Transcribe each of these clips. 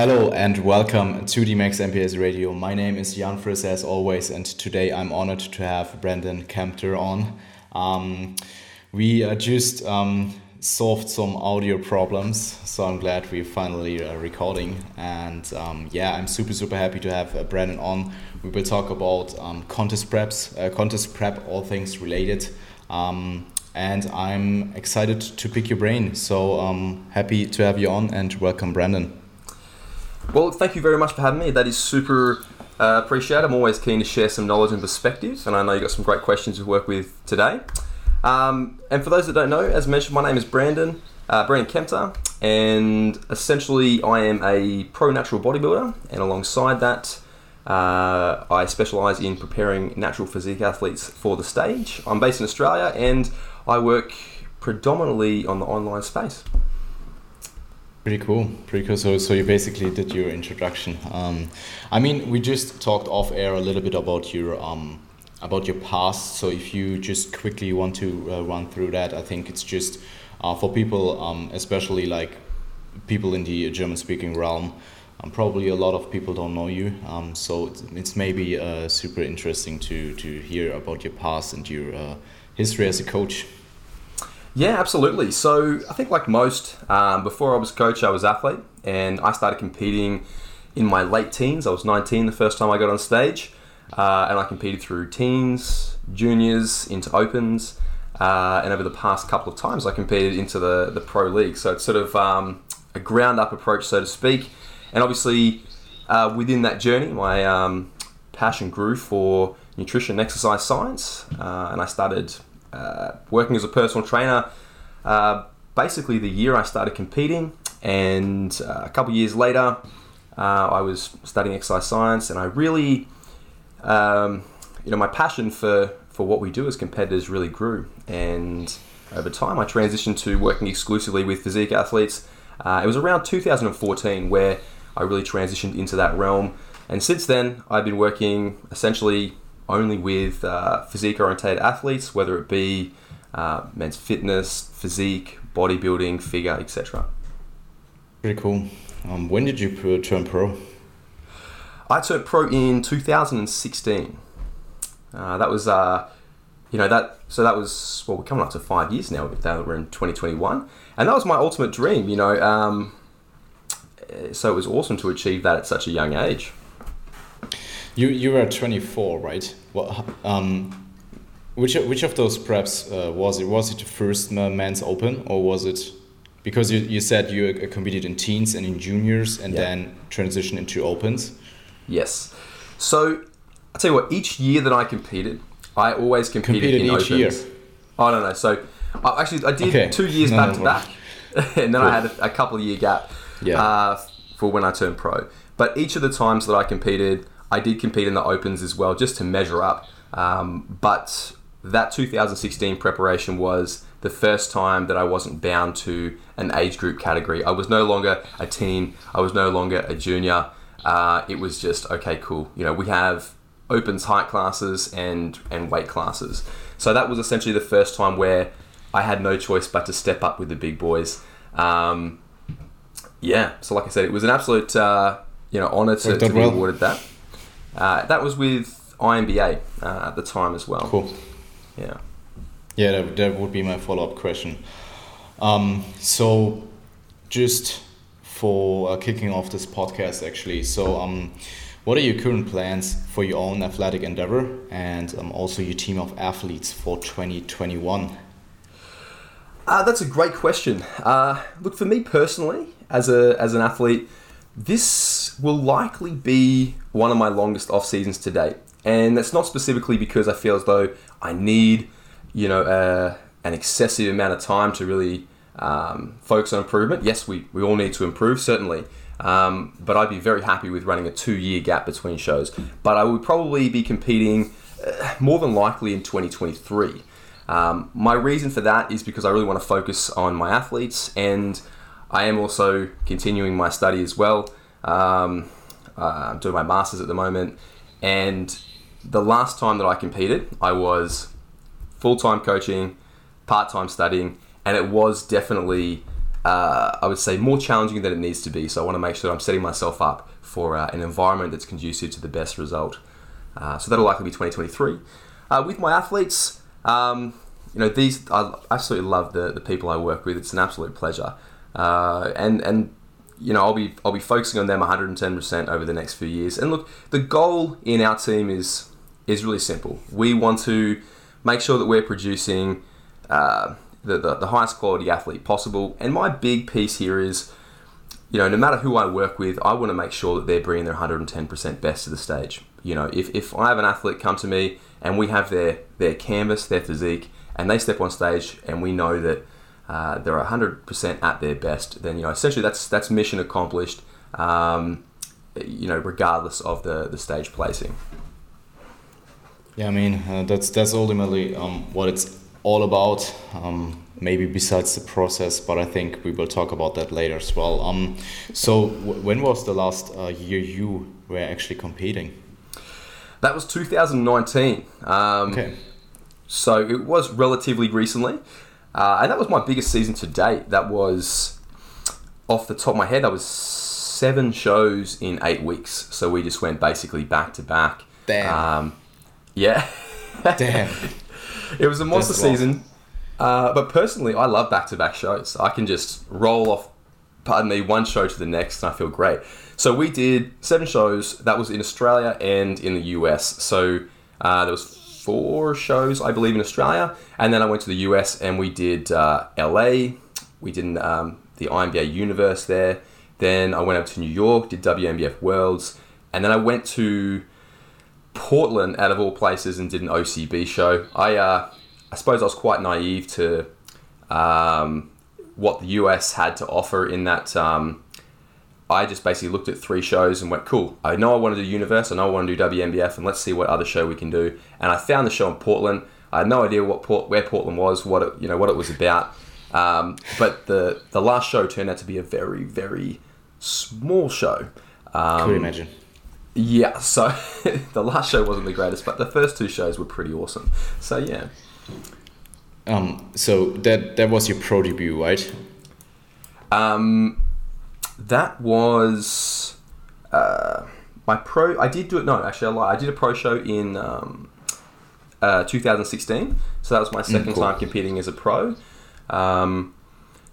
Hello and welcome to the Max MPS Radio. My name is Jan Friss as always, and today I'm honored to have Brandon Kempter on. Um, we uh, just um, solved some audio problems, so I'm glad we're finally uh, recording. And um, yeah, I'm super super happy to have uh, Brandon on. We will talk about um, contest preps, uh, contest prep, all things related. Um, and I'm excited to pick your brain. So um, happy to have you on and welcome, Brandon. Well, thank you very much for having me. That is super uh, appreciated. I'm always keen to share some knowledge and perspectives, and I know you've got some great questions to work with today. Um, and for those that don't know, as mentioned, my name is Brandon, uh, Brandon Kempter, and essentially I am a pro natural bodybuilder, and alongside that, uh, I specialise in preparing natural physique athletes for the stage. I'm based in Australia, and I work predominantly on the online space. Pretty cool, pretty cool. So, so you basically did your introduction. Um, I mean, we just talked off air a little bit about your um, about your past. So, if you just quickly want to uh, run through that, I think it's just uh, for people, um, especially like people in the German-speaking realm. Um, probably a lot of people don't know you, um, so it's, it's maybe uh, super interesting to to hear about your past and your uh, history as a coach. Yeah, absolutely. So I think, like most, um, before I was coach, I was athlete, and I started competing in my late teens. I was 19 the first time I got on stage, uh, and I competed through teens, juniors, into opens, uh, and over the past couple of times, I competed into the the pro league. So it's sort of um, a ground up approach, so to speak, and obviously uh, within that journey, my um, passion grew for nutrition and exercise science, uh, and I started uh, working as a personal trainer uh, basically the year I started competing, and uh, a couple years later, uh, I was studying exercise science, and I really, um, you know, my passion for for what we do as competitors really grew, and over time, I transitioned to working exclusively with physique athletes. Uh, it was around 2014 where I really transitioned into that realm, and since then, I've been working essentially only with uh, physique orientated athletes, whether it be uh, men's fitness, physique, bodybuilding, figure, etc. Pretty cool. Um, when did you turn pro? I turned pro in 2016. Uh, that was, uh, you know, that so that was well, we're coming up to five years now. Now we're in 2021, and that was my ultimate dream. You know, um, so it was awesome to achieve that at such a young age. You you were 24, right? Um, which which of those preps uh, was it? Was it the first men's open, or was it because you, you said you uh, competed in teens and in juniors, and yeah. then transitioned into opens? Yes. So I tell you what, each year that I competed, I always competed, competed in each opens. Year. I don't know. So I, actually, I did okay. two years no, back to back, and then cool. I had a, a, couple year gap yeah. uh, for when I turned pro. But each of the times that I competed, I did compete in the opens as well, just to measure up. Um, but that 2016 preparation was the first time that I wasn't bound to an age group category. I was no longer a teen. I was no longer a junior. Uh, it was just okay, cool. You know, we have opens height classes and and weight classes. So that was essentially the first time where I had no choice but to step up with the big boys. Um, yeah. So like I said, it was an absolute uh, you know honor to, to be awarded that. Uh, that was with INBA uh, at the time as well. Cool. Yeah. Yeah, that, that would be my follow up question. Um, so, just for uh, kicking off this podcast, actually, so um, what are your current plans for your own athletic endeavor and um, also your team of athletes for 2021? Uh, that's a great question. Uh, look, for me personally, as a as an athlete, this will likely be one of my longest off seasons to date, and that's not specifically because I feel as though I need, you know, uh, an excessive amount of time to really um, focus on improvement. Yes, we, we all need to improve, certainly. Um, but I'd be very happy with running a two year gap between shows. But I would probably be competing uh, more than likely in 2023. Um, my reason for that is because I really want to focus on my athletes and I am also continuing my study as well. Um, uh, I'm doing my master's at the moment, and the last time that I competed, I was full time coaching, part time studying, and it was definitely uh, I would say, more challenging than it needs to be. So I want to make sure that I'm setting myself up for uh, an environment that's conducive to the best result. Uh, so that'll likely be 2023. Uh, with my athletes, um, you know, these I absolutely love the, the people I work with. It's an absolute pleasure, uh, and and you know, I'll be I'll be focusing on them 110% over the next few years. And look, the goal in our team is is really simple. We want to make sure that we're producing uh, the, the, the highest quality athlete possible. And my big piece here is, you know, no matter who I work with, I want to make sure that they're bringing their 110% best to the stage. You know, if, if I have an athlete come to me and we have their their canvas, their physique, and they step on stage and we know that uh, they're 100% at their best, then you know essentially that's that's mission accomplished. Um, you know, regardless of the the stage placing. Yeah, I mean uh, that's that's ultimately um, what it's all about. Um, maybe besides the process, but I think we will talk about that later as well. Um, so when was the last uh, year you were actually competing? That was 2019. Um, okay. So it was relatively recently. Uh, and that was my biggest season to date. That was, off the top of my head, that was seven shows in eight weeks. So we just went basically back to back. Damn. Um, yeah. Damn. it was a monster season. Uh, but personally, I love back to back shows. I can just roll off, pardon me, one show to the next and I feel great. So we did seven shows. That was in Australia and in the US. So uh, there was four shows, I believe, in Australia, and then I went to the US and we did uh, LA. We did um, the INBA Universe there. Then I went up to New York, did WNBF Worlds, and then I went to Portland, out of all places, and did an OCB show. I uh, I suppose I was quite naive to um, what the US had to offer in that. Um, I just basically looked at three shows and went, cool. I know I want to do Universe. I know I want to do WNBF, and let's see what other show we can do. And I found the show in Portland. I had no idea what Port, where Portland was, what it, you know, what it was about. Um, but the the last show turned out to be a very very small show. Um, Could imagine. Yeah, so the last show wasn't the greatest, but the first two shows were pretty awesome. So yeah. Um. So that that was your pro debut, right? Um that was uh, my pro. I did do it. No, actually, I lied. I did a pro show in um, uh, 2016. So that was my mm, second time competing as a pro. Um,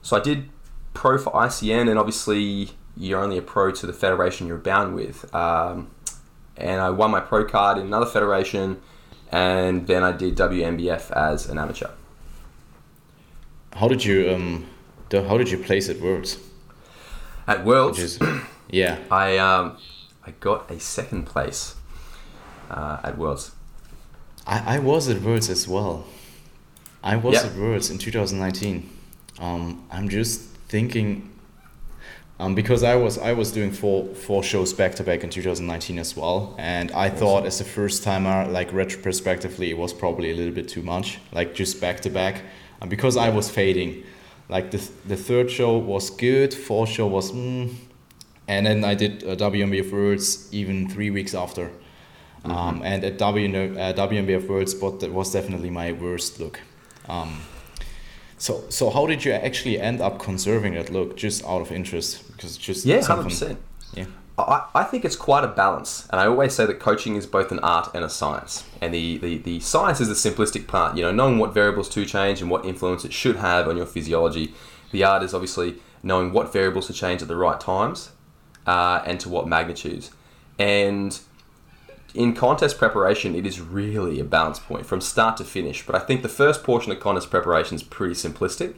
so I did pro for ICN, and obviously you're only a pro to the federation you're bound with. Um, and I won my pro card in another federation, and then I did WNBF as an amateur. How did you um, how did you place at Worlds? At Worlds, is, yeah, I um, I got a second place uh, at Worlds. I, I was at Worlds as well. I was yep. at Worlds in 2019. Um, I'm just thinking um, because I was I was doing four four shows back to back in 2019 as well, and I awesome. thought as a first timer, like retrospectively, it was probably a little bit too much, like just back to back, because I was fading, like the, the third show was good, fourth show was mm, and then I did uh, WNBF Worlds even three weeks after. Mm-hmm. Um, and at w, uh, WNBF Worlds, but that was definitely my worst look. Um, so, so how did you actually end up conserving that look, just out of interest? Because just yeah, hundred percent. Yeah. I, think it's quite a balance. And I always say that coaching is both an art and a science. And the, the, the science is the simplistic part, you know, knowing what variables to change and what influence it should have on your physiology. The art is obviously knowing what variables to change at the right times uh, and to what magnitudes. And in contest preparation, it is really a balance point from start to finish. But I think the first portion of contest preparation is pretty simplistic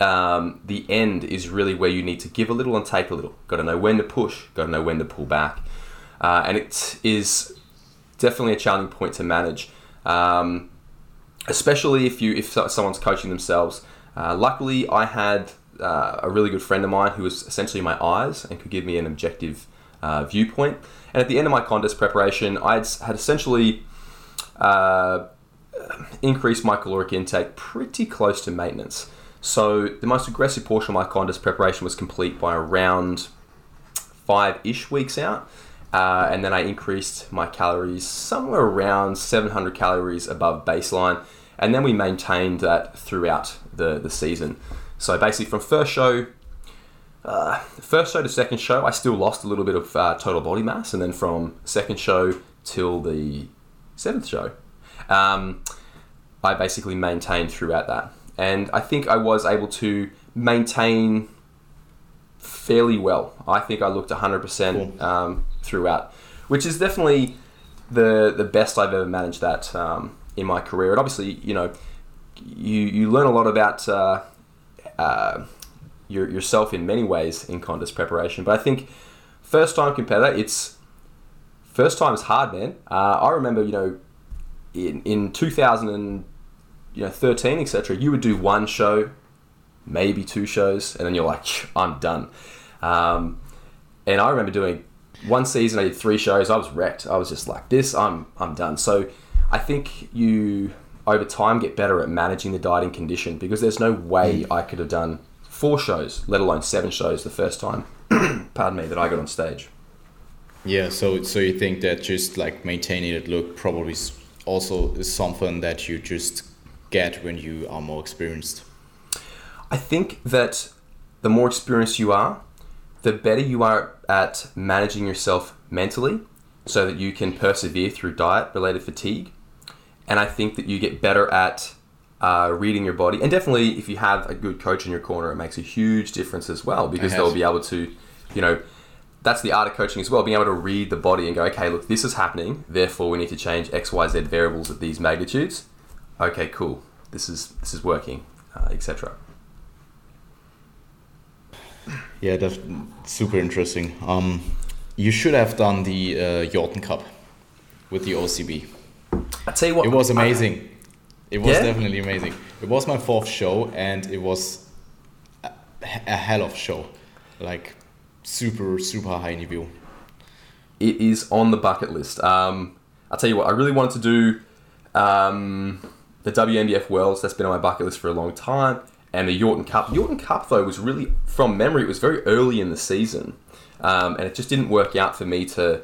um, the end is really where you need to give a little and take a little. Got to know when to push, got to know when to pull back. Uh, and it is definitely a challenging point to manage, um, especially if you if someone's coaching themselves. Uh, luckily, I had uh, a really good friend of mine who was essentially my eyes and could give me an objective uh, viewpoint. And at the end of my contest preparation, I had essentially uh, increased my caloric intake pretty close to maintenance. So the most aggressive portion of my contest preparation was complete by around five-ish weeks out. Uh, and then I increased my calories somewhere around 700 calories above baseline. And then we maintained that throughout the, the season. So basically, from first show uh, first show to second show, I still lost a little bit of uh, total body mass, and then from second show till the seventh show, um, I basically maintained throughout that. And I think I was able to maintain fairly well. I think I looked 100% um, throughout, which is definitely the the best I've ever managed that um, in my career. And obviously, you know, you you learn a lot about uh, uh, your, yourself in many ways in contest preparation. But I think first time competitor, it's first time is hard, man. Uh, I remember, you know, in in 2000 and you know 13, etc. You would do one show, maybe two shows, and then you're like, I'm done. Um, and I remember doing one season. I did three shows. I was wrecked. I was just like, this. I'm I'm done. So I think you over time get better at managing the dieting condition because there's no way I could have done four shows, let alone seven shows the first time. pardon me, that I got on stage. Yeah, so so you think that just like maintaining that look probably also is something that you just get when you are more experienced. I think that the more experienced you are, the better you are at managing yourself mentally so that you can persevere through diet related fatigue. And I think that you get better at uh, reading your body. And definitely, if you have a good coach in your corner, it makes a huge difference as well because they'll be able to, you know, that's the art of coaching as well, being able to read the body and go, okay, look, this is happening, therefore we need to change X, Y, Z variables at these magnitudes. Okay, cool, this is this is working, uh, etc. Yeah, that's super interesting. Um, you should have done the uh, Cup with the OCB. I tell you what, it was amazing. I, it was yeah? definitely amazing. It was my fourth show, and it was a, a hell of a show. Like super super high niveau. It is on the bucket list. Um, I'll tell you what, I really wanted to do um, the WNBF Worlds. That's been on my bucket list for a long time. And the Yorton Cup. Yorton Cup, though, was really, from memory, it was very early in the season. Um, and it just didn't work out for me to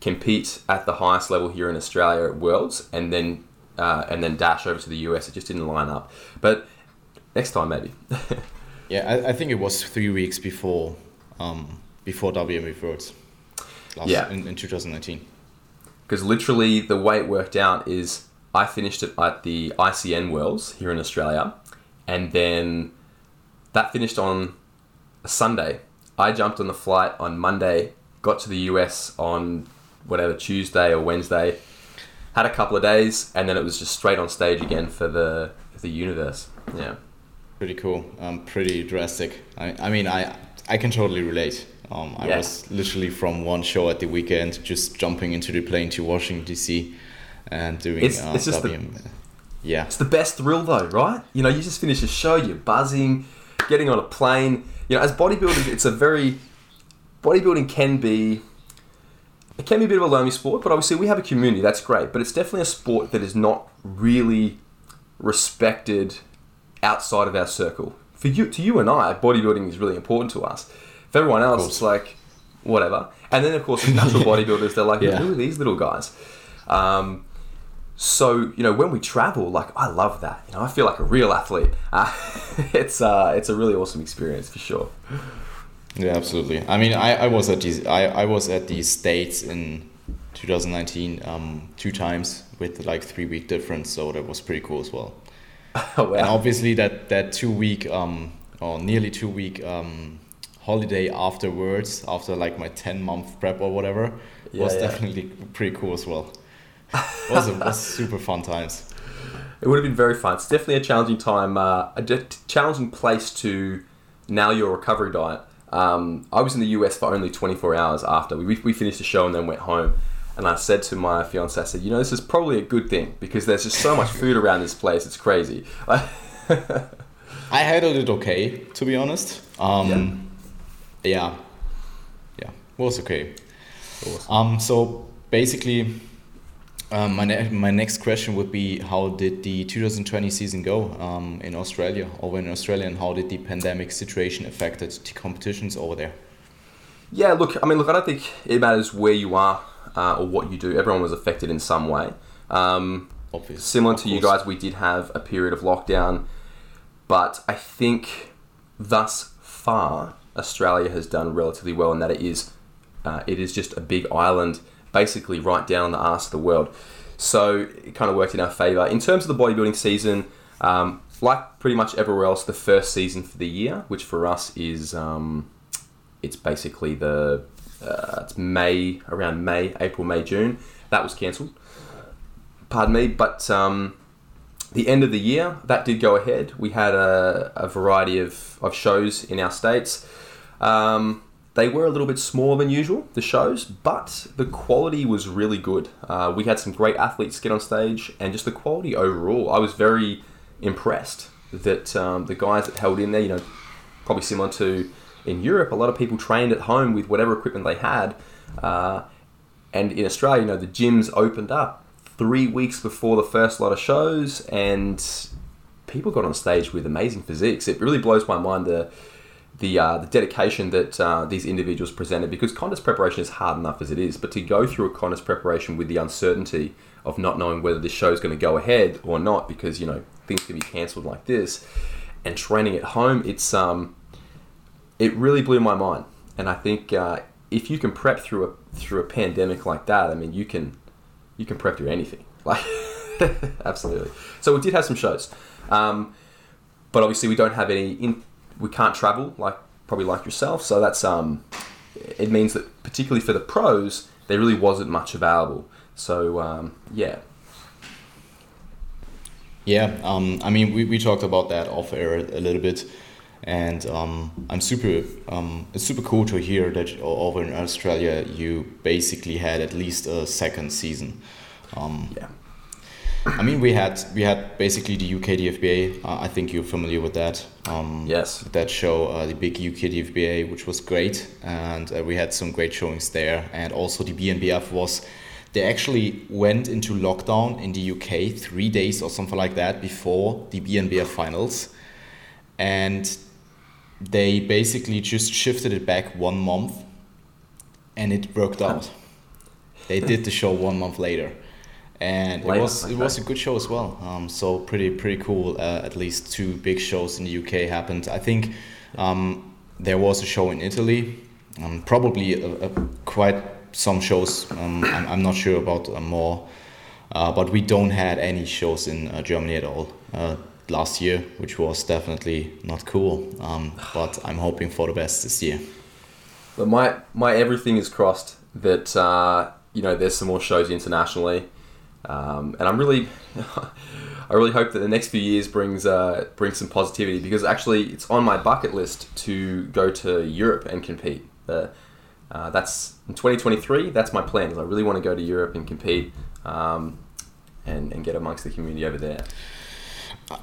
compete at the highest level here in Australia at Worlds and then uh, and then dash over to the US. It just didn't line up. But next time, maybe. yeah, I, I, think it was three weeks before um, before WMA Worlds. Last, yeah. In, in 2019. Because literally, the way it worked out is I finished it at the ICN Worlds here in Australia, and then that finished on a Sunday. I jumped on the flight on Monday, got to the US on whatever Tuesday or Wednesday, had a couple of days, and then it was just straight on stage again for the for the universe. Yeah, pretty cool. Um, pretty drastic. I, I mean, I I can totally relate. Um, I yeah. was literally from one show at the weekend, just jumping into the plane to Washington D.C. and doing it's, it's just The, yeah, it's the best thrill though, right? You know, you just finish a show, you're buzzing, getting on a plane. You know, as bodybuilding, it's a very bodybuilding can be it can be a bit of a lonely sport, but obviously we have a community. That's great, but it's definitely a sport that is not really respected outside of our circle. For you, to you and I, bodybuilding is really important to us. For everyone else, it's like whatever. And then of course, the natural bodybuilders, they're like, yeah. who are these little guys? Um, so you know, when we travel, like I love that. You know, I feel like a real athlete. Uh, it's uh, it's a really awesome experience for sure. Yeah, absolutely. I mean, I, I was at these I, I was at the states in 2019 um, two times with like three week difference, so that was pretty cool as well. Oh, wow. And obviously that that two week um, or nearly two week um, holiday afterwards, after like my 10 month prep or whatever, yeah, was yeah. definitely pretty cool as well. It was, it was super fun times. It would have been very fun. It's definitely a challenging time, uh, a challenging place to now your recovery diet. Um, I was in the US for only 24 hours after we, we finished the show and then went home. And I said to my fiance, I said, you know, this is probably a good thing because there's just so much food around this place. It's crazy. I handled it okay, to be honest. Um, yeah. yeah. Yeah. It was okay. Awesome. Um, so basically, um, my, ne- my next question would be how did the 2020 season go um, in Australia over in Australia and how did the pandemic situation affect the competitions over there? Yeah, look, I mean, look, I don't think it matters where you are uh, or what you do. Everyone was affected in some way. Um, Obvious. Similar to you guys, we did have a period of lockdown, but I think thus far Australia has done relatively well in that it is uh, it is just a big island, basically right down the arse of the world. So it kind of worked in our favour. In terms of the bodybuilding season, um, like pretty much everywhere else, the first season for the year, which for us is um, it's basically the uh, it's May around May, April, May, June. That was cancelled. Pardon me, but um, the end of the year that did go ahead. We had a, a variety of, of shows in our states. Um, they were a little bit smaller than usual, the shows, but the quality was really good. Uh, we had some great athletes get on stage, and just the quality overall, I was very impressed that um, the guys that held in there, you know, probably similar to in Europe, a lot of people trained at home with whatever equipment they had. Uh, and in Australia, you know, the gyms opened up three weeks before the first lot of shows, and people got on stage with amazing physiques. It really blows my mind the the, uh, the dedication that uh, these individuals presented because contest preparation is hard enough as it is, but to go through a contest preparation with the uncertainty of not knowing whether this show is going to go ahead or not because you know things can be cancelled like this, and training at home, it's um, it really blew my mind. And I think uh, if you can prep through a through a pandemic like that, I mean, you can you can prep through anything. Like, absolutely. So we did have some shows, um, but obviously we don't have any. In, we can't travel like probably like yourself. So that's um, it means that particularly for the pros, there really wasn't much available. So um, yeah. Yeah, um, I mean, we, we talked about that off air a little bit and um, I'm super. Um, it's super cool to hear that over in Australia you basically had at least a second season. Um, yeah. I mean, we had we had basically the UK DFBA. Uh, I think you're familiar with that. Um, yes. That show, uh, the big UK DFBA, which was great, and uh, we had some great showings there. And also the BNBF was. They actually went into lockdown in the UK three days or something like that before the BNBF finals, and they basically just shifted it back one month and it worked out. They did the show one month later. And it was it was a good show as well. Um, so pretty pretty cool. Uh, at least two big shows in the UK happened. I think um, there was a show in Italy, um, probably a, a quite some shows. Um, I'm, I'm not sure about uh, more, uh, but we don't had any shows in uh, Germany at all. Uh, last year, which was definitely not cool. Um, but I'm hoping for the best this year. But my my everything is crossed that uh, you know there's some more shows internationally, um, and I'm really. I really hope that the next few years brings uh, brings some positivity because actually it's on my bucket list to go to Europe and compete. Uh, uh, that's in 2023. That's my plan. Is I really want to go to Europe and compete, um, and and get amongst the community over there.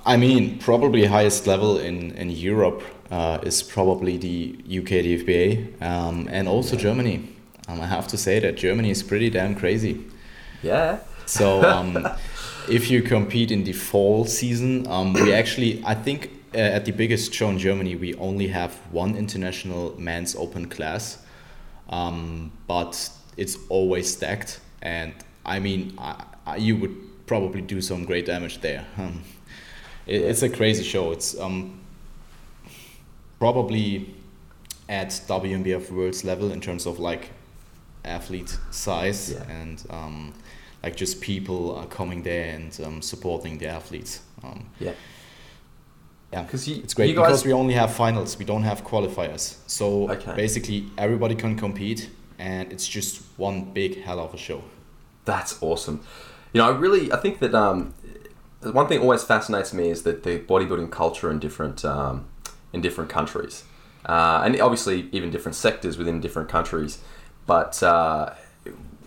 I mean, probably highest level in in Europe uh, is probably the UK DFBA um, and also Germany. Um, I have to say that Germany is pretty damn crazy. Yeah. So um, if you compete in the fall season, um, we actually I think uh, at the biggest show in Germany we only have one international men's open class, um, but it's always stacked. And I mean, I, I, you would probably do some great damage there. Um, it, it's a crazy show. It's um, probably at WNBF Worlds level in terms of like athlete size yeah. and um, like just people are coming there and um, supporting the athletes. Um, yeah. Yeah, because it's great because we only have finals. We don't have qualifiers. So okay. basically, everybody can compete, and it's just one big hell of a show. That's awesome. You know, I really I think that um, one thing always fascinates me is that the bodybuilding culture in different um, in different countries, uh, and obviously even different sectors within different countries. But uh,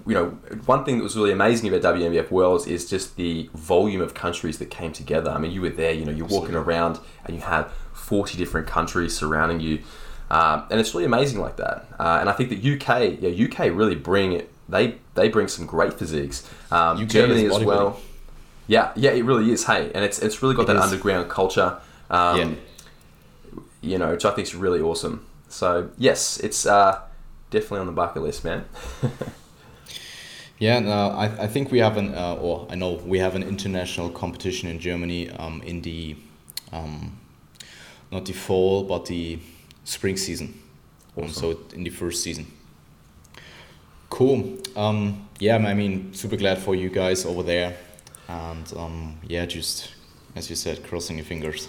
you know, one thing that was really amazing about WNBF Worlds is just the volume of countries that came together. I mean, you were there. You know, you're walking around and you have forty different countries surrounding you, um, and it's really amazing like that. Uh, and I think that UK, yeah, UK really bring it. They they bring some great physiques. Um, Germany as well. Yeah, yeah, it really is. Hey, and it's it's really got it that is. underground culture. Um, yeah. You know, which I think is really awesome. So yes, it's uh, definitely on the bucket list, man. yeah, no, I, I think we have an, uh, or I know we have an international competition in Germany um, in the, um, not the fall, but the spring season. Um, so in the first season. Cool. Um, yeah, I mean, super glad for you guys over there, and um, yeah, just as you said, crossing your fingers.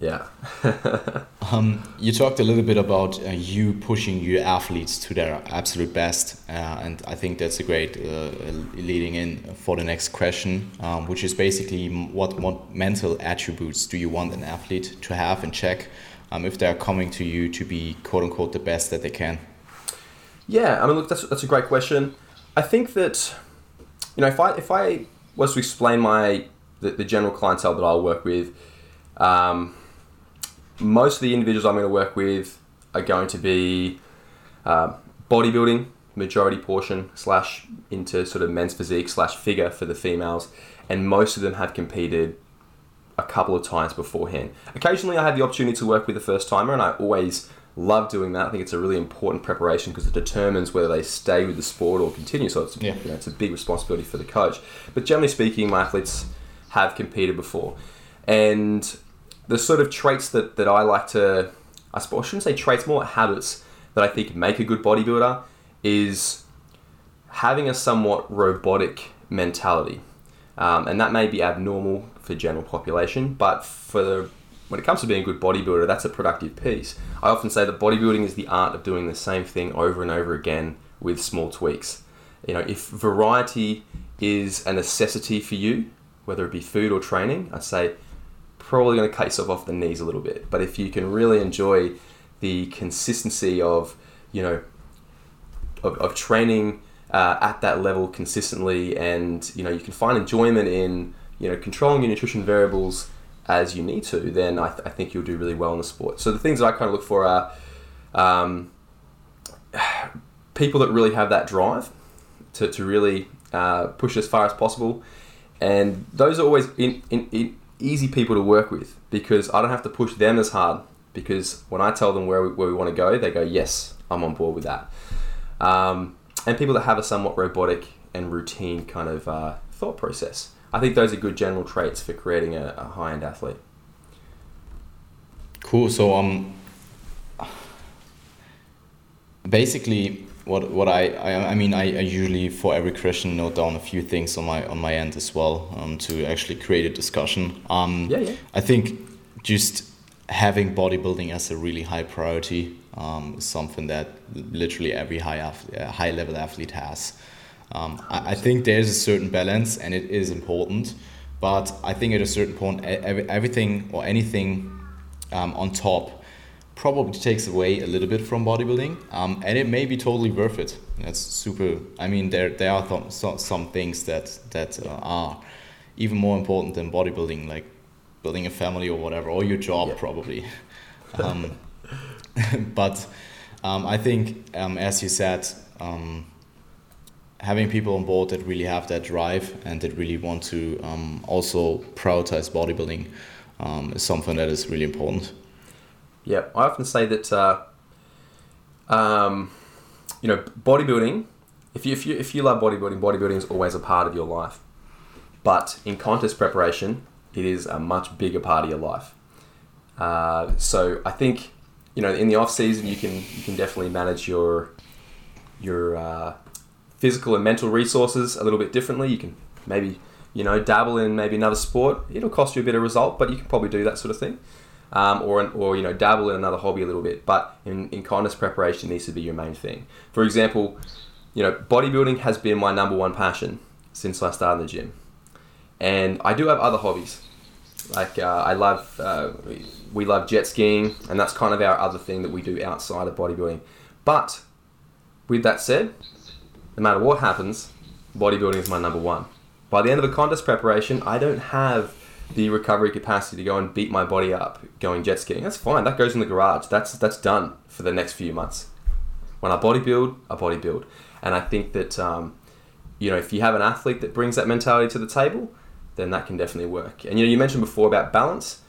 Yeah. um, you talked a little bit about uh, you pushing your athletes to their absolute best, uh, and I think that's a great uh, leading in for the next question, um, which is basically what what mental attributes do you want an athlete to have and check um, if they're coming to you to be quote unquote the best that they can. Yeah, I mean, look, that's that's a great question. I think that you know if I if I was to explain my the, the general clientele that I'll work with. Um, most of the individuals I'm going to work with are going to be uh, bodybuilding, majority portion, slash into sort of men's physique, slash figure for the females, and most of them have competed a couple of times beforehand. Occasionally, I have the opportunity to work with a first timer, and I always love doing that. I think it's a really important preparation because it determines whether they stay with the sport or continue. So it's, yeah. you know, it's a big responsibility for the coach. But generally speaking, my athletes have competed before. And the sort of traits that, that I like to, I suppose, I shouldn't say traits, more habits that I think make a good bodybuilder is having a somewhat robotic mentality. Um, and that may be abnormal for general population, but for the, when it comes to being a good bodybuilder, that's a productive piece. I often say that bodybuilding is the art of doing the same thing over and over again with small tweaks. You know, if variety is a necessity for you, whether it be food or training, I'd say probably going to cut yourself off the knees a little bit. But if you can really enjoy the consistency of, you know, of, of training uh, at that level consistently, and you know, you can find enjoyment in, you know, controlling your nutrition variables as you need to, then I, th- I think you'll do really well in the sport. So the things that I kind of look for are um, people that really have that drive to, to really uh, push as far as possible and those are always in, in, in easy people to work with because I don't have to push them as hard because when I tell them where we, where we want to go, they go, yes, I'm on board with that. Um, and people that have a somewhat robotic and routine kind of uh, thought process. I think those are good general traits for creating a, a high end athlete. Cool. So, um, basically, what what I, I I mean I, I usually for every question note down a few things on my on my end as well um, to actually create a discussion. Um, yeah, yeah. I think just having bodybuilding as a really high priority um, is something that literally every high high level athlete has. Um, I, I think there's a certain balance and it is important, but I think at a certain point every, everything or anything um, on top probably takes away a little bit from bodybuilding, um, and it may be totally worth it. That's super. I mean, there there are th- so, some things that that uh, are even more important than bodybuilding, like building a family or whatever, or your job yeah. probably. Um, but um, I think, um, as you said, um, having people on board that really have that drive and that really want to um, also prioritize bodybuilding is something that is really important. Yeah, I often say that, uh, um, you know, bodybuilding. If you, if you if you love bodybuilding, bodybuilding is always a part of your life. But in contest preparation, it is a much bigger part of your life. Uh, so I think you know in the off season you can you can definitely manage your your uh, physical and mental resources a little bit differently. You can maybe you know dabble in maybe another sport. It'll cost you a bit of result, but you can probably do that sort of thing um, or, or you know dabble in another hobby a little bit. But in, in contest preparation needs to be your main thing. For example, you know bodybuilding has been my number one passion since I started the gym, and I do have other hobbies. Like uh, I love uh, we love jet skiing, and that's kind of our other thing that we do outside of bodybuilding. But with that said, no matter what happens, bodybuilding is my number one. By the end of a contest preparation, I don't have the recovery capacity to go and beat my body up going jet skiing. That's fine. That goes in the garage. That's that's done for the next few months. When I bodybuild, I bodybuild, and I think that um, you know if you have an athlete that brings that mentality to the table, then that can definitely work. And you know you mentioned before about balance.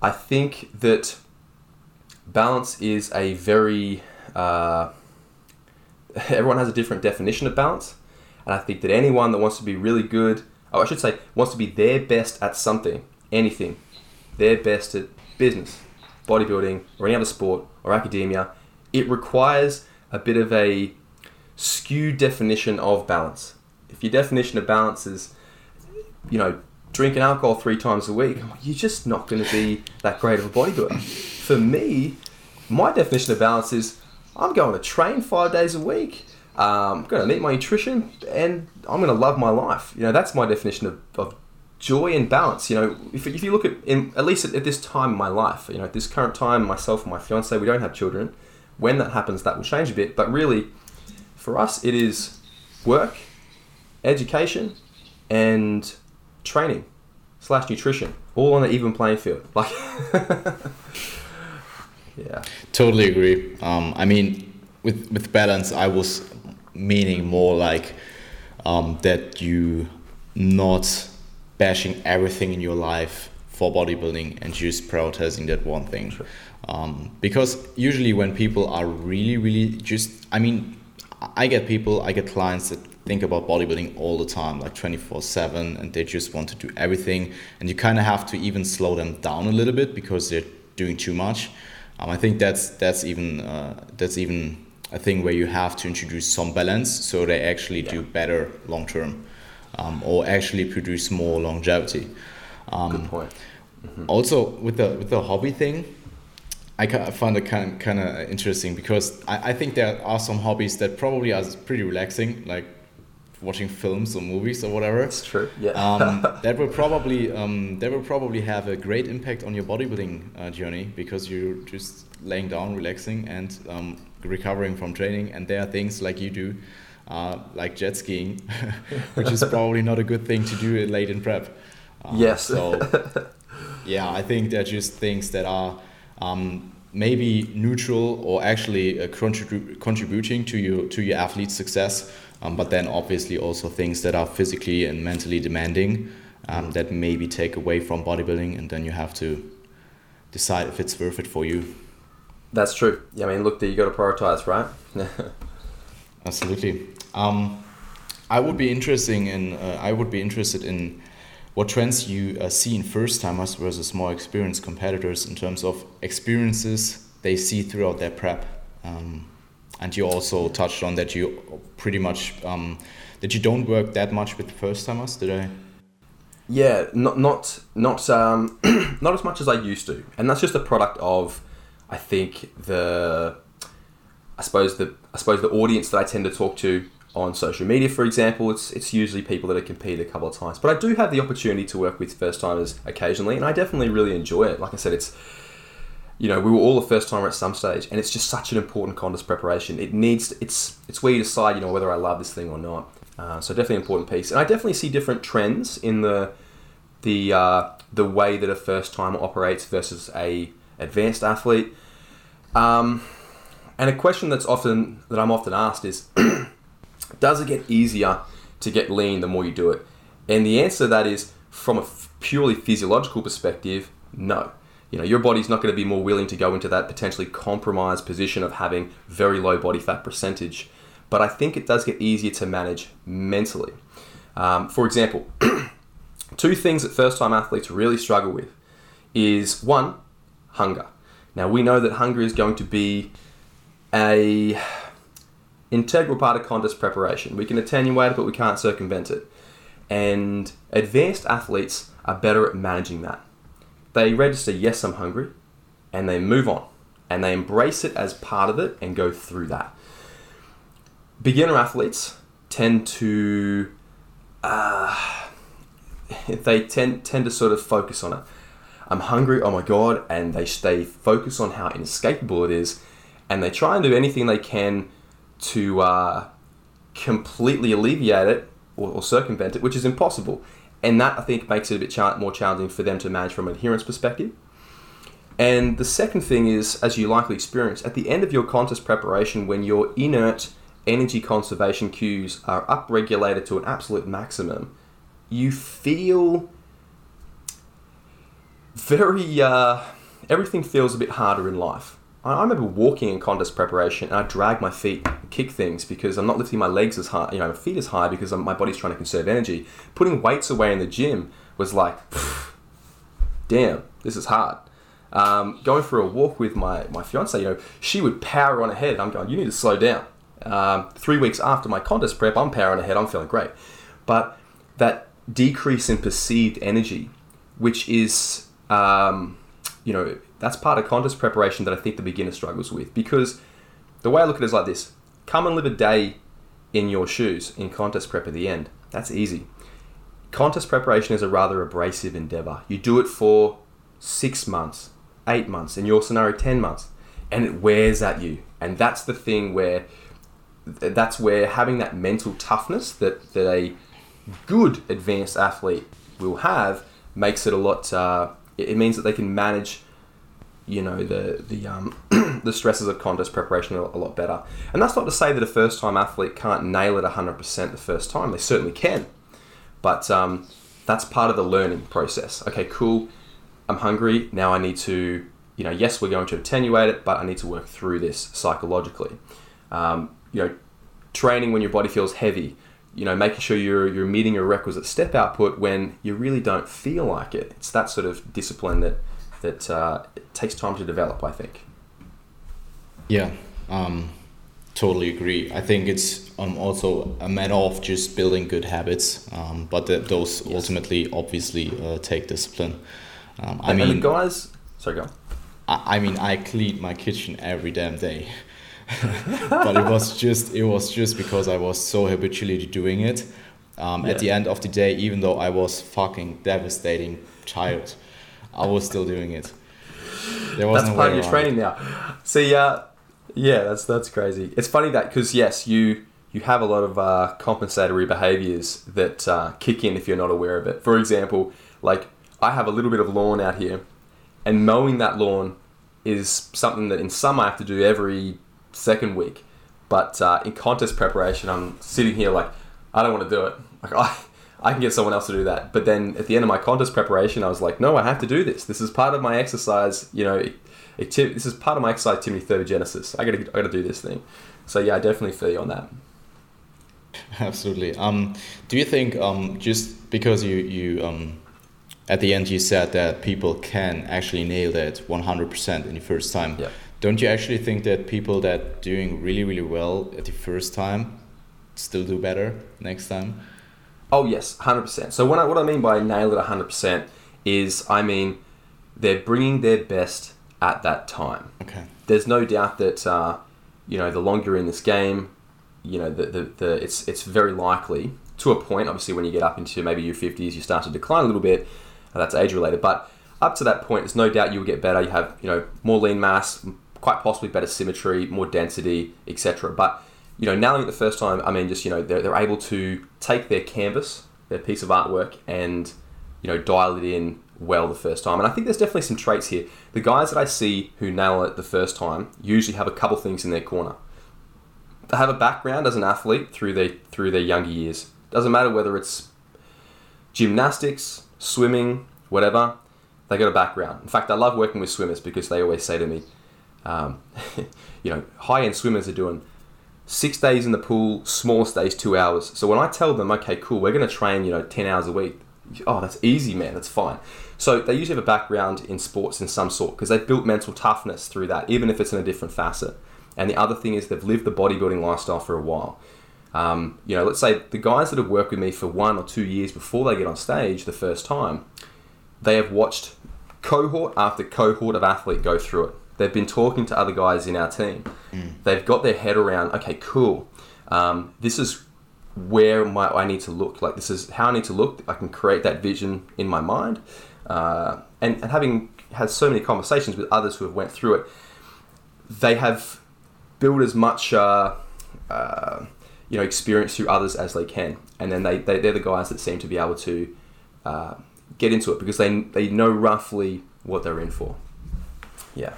I think that balance is a very uh, everyone has a different definition of balance, and I think that anyone that wants to be really good oh, I should say, wants to be their best at something, anything, their best at business, bodybuilding or any other sport or academia, it requires a bit of a skewed definition of balance. If your definition of balance is, you know, drinking alcohol three times a week, you're just not going to be that great of a bodybuilder. For me, my definition of balance is I'm going to train five days a week. Um, I'm going to meet my nutrition, and I'm going to love my life. You know, that's my definition of, of joy and balance. You know, if, if you look at in, at least at, at this time in my life, you know, at this current time, myself and my fiance, we don't have children. When that happens, that will change a bit. But really, for us, it is work, education, and training slash nutrition, all on an even playing field. Like, yeah, totally agree. Um, I mean, with with balance, I was meaning more like um, that you not bashing everything in your life for bodybuilding and just prioritizing that one thing. Sure. Um, because usually when people are really, really just, I mean, I get people, I get clients that think about bodybuilding all the time, like 24 7, and they just want to do everything. And you kind of have to even slow them down a little bit because they're doing too much. Um, I think that's that's even uh, that's even a thing where you have to introduce some balance so they actually yeah. do better long term, um, or actually produce more longevity. Um, Good point. Mm-hmm. Also, with the with the hobby thing, I find it kind kind of interesting because I, I think there are some hobbies that probably are pretty relaxing, like watching films or movies or whatever. It's true. Yeah. um, that will probably um, that will probably have a great impact on your bodybuilding uh, journey because you're just laying down, relaxing, and um, recovering from training. And there are things like you do, uh, like jet skiing, which is probably not a good thing to do late in prep. Um, yes. so yeah, I think they're just things that are um, maybe neutral or actually uh, contribu- contributing to your to your athlete's success, um, but then obviously also things that are physically and mentally demanding um, that maybe take away from bodybuilding, and then you have to decide if it's worth it for you. That's true. Yeah, I mean, look, you got to prioritize, right? Absolutely. Um, I would be interesting in. Uh, I would be interested in what trends you uh, see in first timers versus more experienced competitors in terms of experiences they see throughout their prep. Um, and you also touched on that you pretty much um, that you don't work that much with first timers. Did I? Yeah, not not not um, not as much as I used to, and that's just a product of, I think the, I suppose the I suppose the audience that I tend to talk to on social media, for example, it's it's usually people that have competed a couple of times. But I do have the opportunity to work with first timers occasionally, and I definitely really enjoy it. Like I said, it's you know we were all a first timer at some stage, and it's just such an important contest preparation. It needs it's it's where you decide you know whether I love this thing or not. Uh, so definitely an important piece, and I definitely see different trends in the the uh, the way that a first timer operates versus a advanced athlete. Um, and a question that's often that I'm often asked is. Does it get easier to get lean the more you do it? And the answer to that is from a purely physiological perspective, no. You know, your body's not going to be more willing to go into that potentially compromised position of having very low body fat percentage. But I think it does get easier to manage mentally. Um, for example, two things that first time athletes really struggle with is one, hunger. Now, we know that hunger is going to be a integral part of contest preparation. We can attenuate it, but we can't circumvent it. And advanced athletes are better at managing that. They register, yes, I'm hungry, and they move on. And they embrace it as part of it and go through that. Beginner athletes tend to, uh, they tend, tend to sort of focus on it. I'm hungry, oh my god, and they stay focused on how inescapable it is, and they try and do anything they can to uh, completely alleviate it or, or, circumvent it, which is impossible. And that I think makes it a bit cha- more challenging for them to manage from an adherence perspective. And the second thing is, as you likely experience, at the end of your contest preparation, when your inert energy conservation cues are upregulated to an absolute maximum, you feel very, uh, everything feels a bit harder in life. I remember walking in contest preparation and I drag my feet, and kick things because I'm not lifting my legs as high, you know, my feet as high because my body's trying to conserve energy. Putting weights away in the gym was like, damn, this is hard. um, going for a walk with my, my fiance, you know, she would power on ahead. I'm going, you need to slow down. Um, three weeks after my contest prep, I'm powering ahead. I'm feeling great. But that decrease in perceived energy, which is, um, you know, that's part of contest preparation that I think the beginner struggles with. Because the way I look at it is like this come and live a day in your shoes in contest prep at the end. That's easy. Contest preparation is a rather abrasive endeavor. You do it for six months, eight months, in your scenario, 10 months, and it wears at you. And that's the thing where that's where having that mental toughness that, that a good advanced athlete will have makes it a lot. Uh, it means that they can manage, you know, the the um, the stresses of contest preparation a, lot better. And that's not to say that a first time athlete can't nail it hundred percent the first time. They certainly can, but um, that's part of the learning process. Okay, cool. I'm hungry now. I need to, you know, yes, we're going to attenuate it, but I need to work through this psychologically. Um, you know, training when your body feels heavy you know, making sure you're you're meeting your requisite step output when you really don't feel like it. It's that sort of discipline that that uh, takes time to develop. I think. Yeah, um, totally agree. I think it's um, also a matter of just building good habits, um, but the, those yes. ultimately, obviously, uh, take discipline. Um, I and, mean, guys, sorry, go. I, I mean, I clean my kitchen every damn day. but it was just it was just because I was so habitually doing it. Um, yeah. At the end of the day, even though I was fucking devastating tired, I was still doing it. There was that's part of your training now. See, uh, yeah, that's that's crazy. It's funny that because yes, you you have a lot of uh, compensatory behaviors that uh, kick in if you're not aware of it. For example, like I have a little bit of lawn out here, and mowing that lawn is something that in summer I have to do every second week. But uh, in contest preparation, I'm sitting here like, I don't want to do it. Like I, I can get someone else to do that. But then at the end of my contest preparation, I was like, no, I have to do this. This is part of my exercise. You know, it, it, this is part of my exercise activity thermogenesis. I gotta, I gotta do this thing. So yeah, I definitely feel you on that. Absolutely. Um, do you think um, just because you you um, at the end you said that people can actually nail that 100% in the first time? Yeah. Don't you actually think that people that doing really really well at the first time still do better next time? Oh yes, hundred percent. So what I, what I mean by nail it hundred percent is I mean they're bringing their best at that time. Okay. There's no doubt that uh, you know the longer you're in this game, you know the, the, the it's it's very likely to a point. Obviously, when you get up into maybe your fifties, you start to decline a little bit. That's age related, but up to that point, there's no doubt you'll get better. You have you know more lean mass, quite possibly better symmetry, more density, etc. But you know, nailing it the first time, I mean, just you know, they're, they're able to take their canvas, their piece of artwork, and you know, dial it in well the first time. And I think there's definitely some traits here. The guys that I see who nail it the first time usually have a couple things in their corner. They have a background as an athlete through their through their younger years. Doesn't matter whether it's gymnastics, swimming, whatever. They got a background. In fact, I love working with swimmers because they always say to me, um, you know, high end swimmers are doing six days in the pool, smallest days two hours. So when I tell them, okay, cool, we're going to train, you know, 10 hours a week, oh, that's easy, man, that's fine. So they usually have a background in sports in some sort because they've built mental toughness through that, even if it's in a different facet. And the other thing is they've lived the bodybuilding lifestyle for a while. Um, you know, let's say the guys that have worked with me for one or two years before they get on stage the first time, they have watched cohort after cohort of athlete go through it. They've been talking to other guys in our team. Mm. They've got their head around, okay, cool. Um, this is where my I need to look. Like this is how I need to look. I can create that vision in my mind. Uh, and, and having had so many conversations with others who have went through it, they have built as much uh, uh, you know experience through others as they can, and then they, they they're the guys that seem to be able to uh, get into it because they they know roughly what they're in for. Yeah.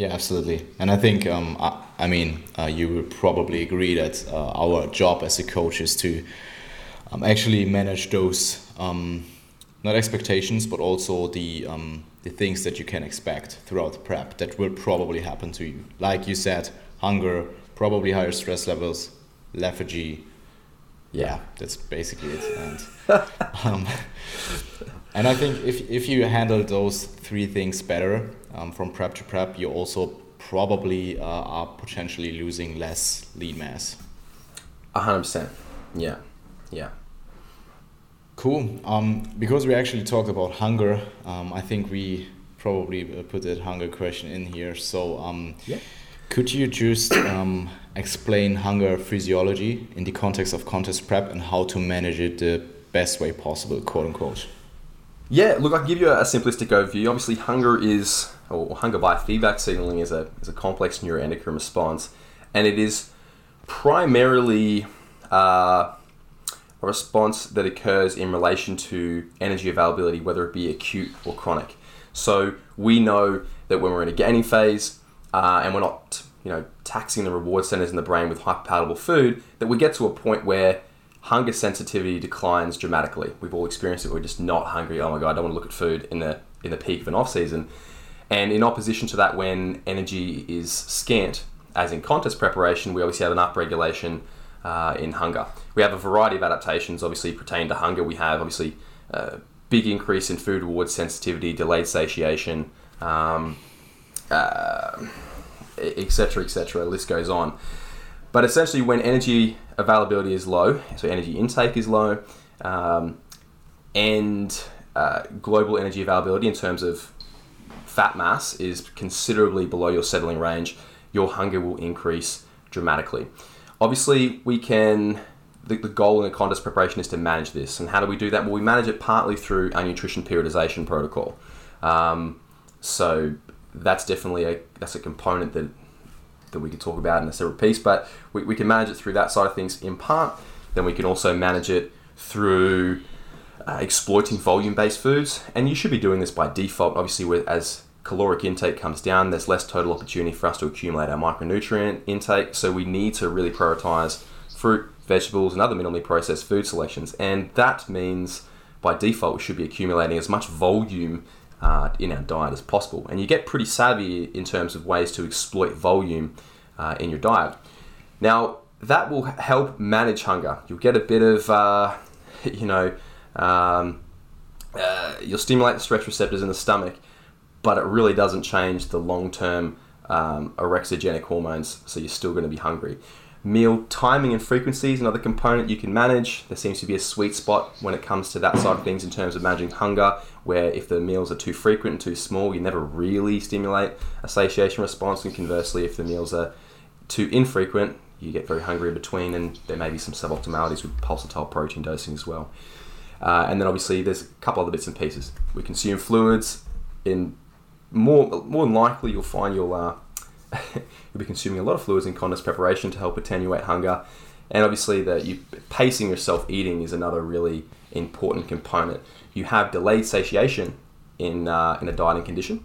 Yeah, absolutely. And I think, um, I, I, mean, uh, you would probably agree that uh, our job as a coach is to um, actually manage those um, not expectations, but also the um, the things that you can expect throughout the prep that will probably happen to you. Like you said, hunger, probably higher stress levels, lethargy. Yeah, that's basically it. And, um, And I think if, if you handle those three things better um, from prep to prep, you also probably uh, are potentially losing less lean mass. A hundred percent. Yeah. Yeah. Cool. Um, because we actually talked about hunger, um, I think we probably uh, put that hunger question in here. So, um, yeah. could you just um, explain hunger physiology in the context of contest prep and how to manage it the best way possible, quote unquote? Yeah, look, I can give you a simplistic overview. Obviously, hunger is, or hunger by feedback signaling is a, is a complex neuroendocrine response, and it is primarily uh, a response that occurs in relation to energy availability, whether it be acute or chronic. So we know that when we're in a gaining phase uh, and we're not, you know, taxing the reward centers in the brain with hyperpalatable food, that we get to a point where hunger sensitivity declines dramatically. We've all experienced it. We're just not hungry. Oh my god, I don't want to look at food in the in the peak of an off season. And in opposition to that, when energy is scant, as in contest preparation, we obviously have an upregulation uh, in hunger. We have a variety of adaptations, obviously pertaining to hunger. We have obviously a uh, big increase in food reward sensitivity, delayed satiation, um, uh, etc., etc. List goes on. But essentially, when energy availability is low, so energy intake is low, um, and uh, global energy availability in terms of fat mass is considerably below your settling range, your hunger will increase dramatically. Obviously, we can. The, the goal in a contest preparation is to manage this, and how do we do that? Well, we manage it partly through our nutrition periodization protocol. Um, so that's definitely a that's a component that that we could talk about in a separate piece, but we, we can manage it through that side of things in part. Then we can also manage it through uh, exploiting volume based foods. And you should be doing this by default. Obviously, with, as caloric intake comes down, there's less total opportunity for us to accumulate our micronutrient intake. So we need to really prioritize fruit, vegetables, and other minimally processed food selections. And that means by default, we should be accumulating as much volume uh, in our diet as possible. And you get pretty savvy in terms of ways to exploit volume uh, in your diet. Now, that will help manage hunger. You'll get a bit of, uh, you know, um, uh, you'll stimulate the stretch receptors in the stomach, but it really doesn't change the long term um, orexigenic hormones, so you're still going to be hungry. Meal timing and frequency is another component you can manage. There seems to be a sweet spot when it comes to that side of things in terms of managing hunger, where if the meals are too frequent and too small, you never really stimulate a satiation response, and conversely, if the meals are too infrequent, you get very hungry in between, and there may be some suboptimalities with pulsatile protein dosing as well. Uh, and then obviously, there's a couple other bits and pieces. We consume fluids in more more than likely you'll find you'll uh, you'll be consuming a lot of fluids in contest preparation to help attenuate hunger. And obviously, that you pacing yourself eating is another really important component. You have delayed satiation in uh, in a dieting condition,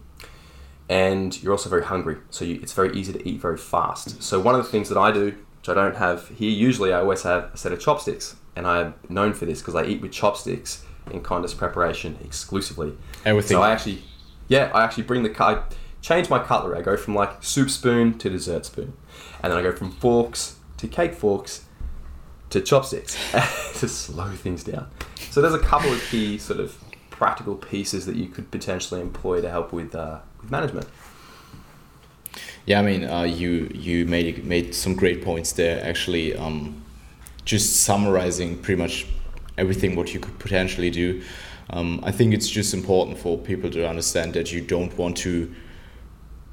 and you're also very hungry. So you, it's very easy to eat very fast. So one of the things that I do, which I don't have here, usually I always have a set of chopsticks, and I'm known for this because I eat with chopsticks in contest preparation exclusively. Everything. So I actually, yeah, I actually bring the cut change my cutlery. I go from like soup spoon to dessert spoon, and then I go from forks to cake forks to chopsticks to slow things down. So there's a couple of key sort of practical pieces that you could potentially employ to help with uh, with management. Yeah, I mean, uh, you you made made some great points there. Actually, um, just summarizing pretty much everything what you could potentially do. Um, I think it's just important for people to understand that you don't want to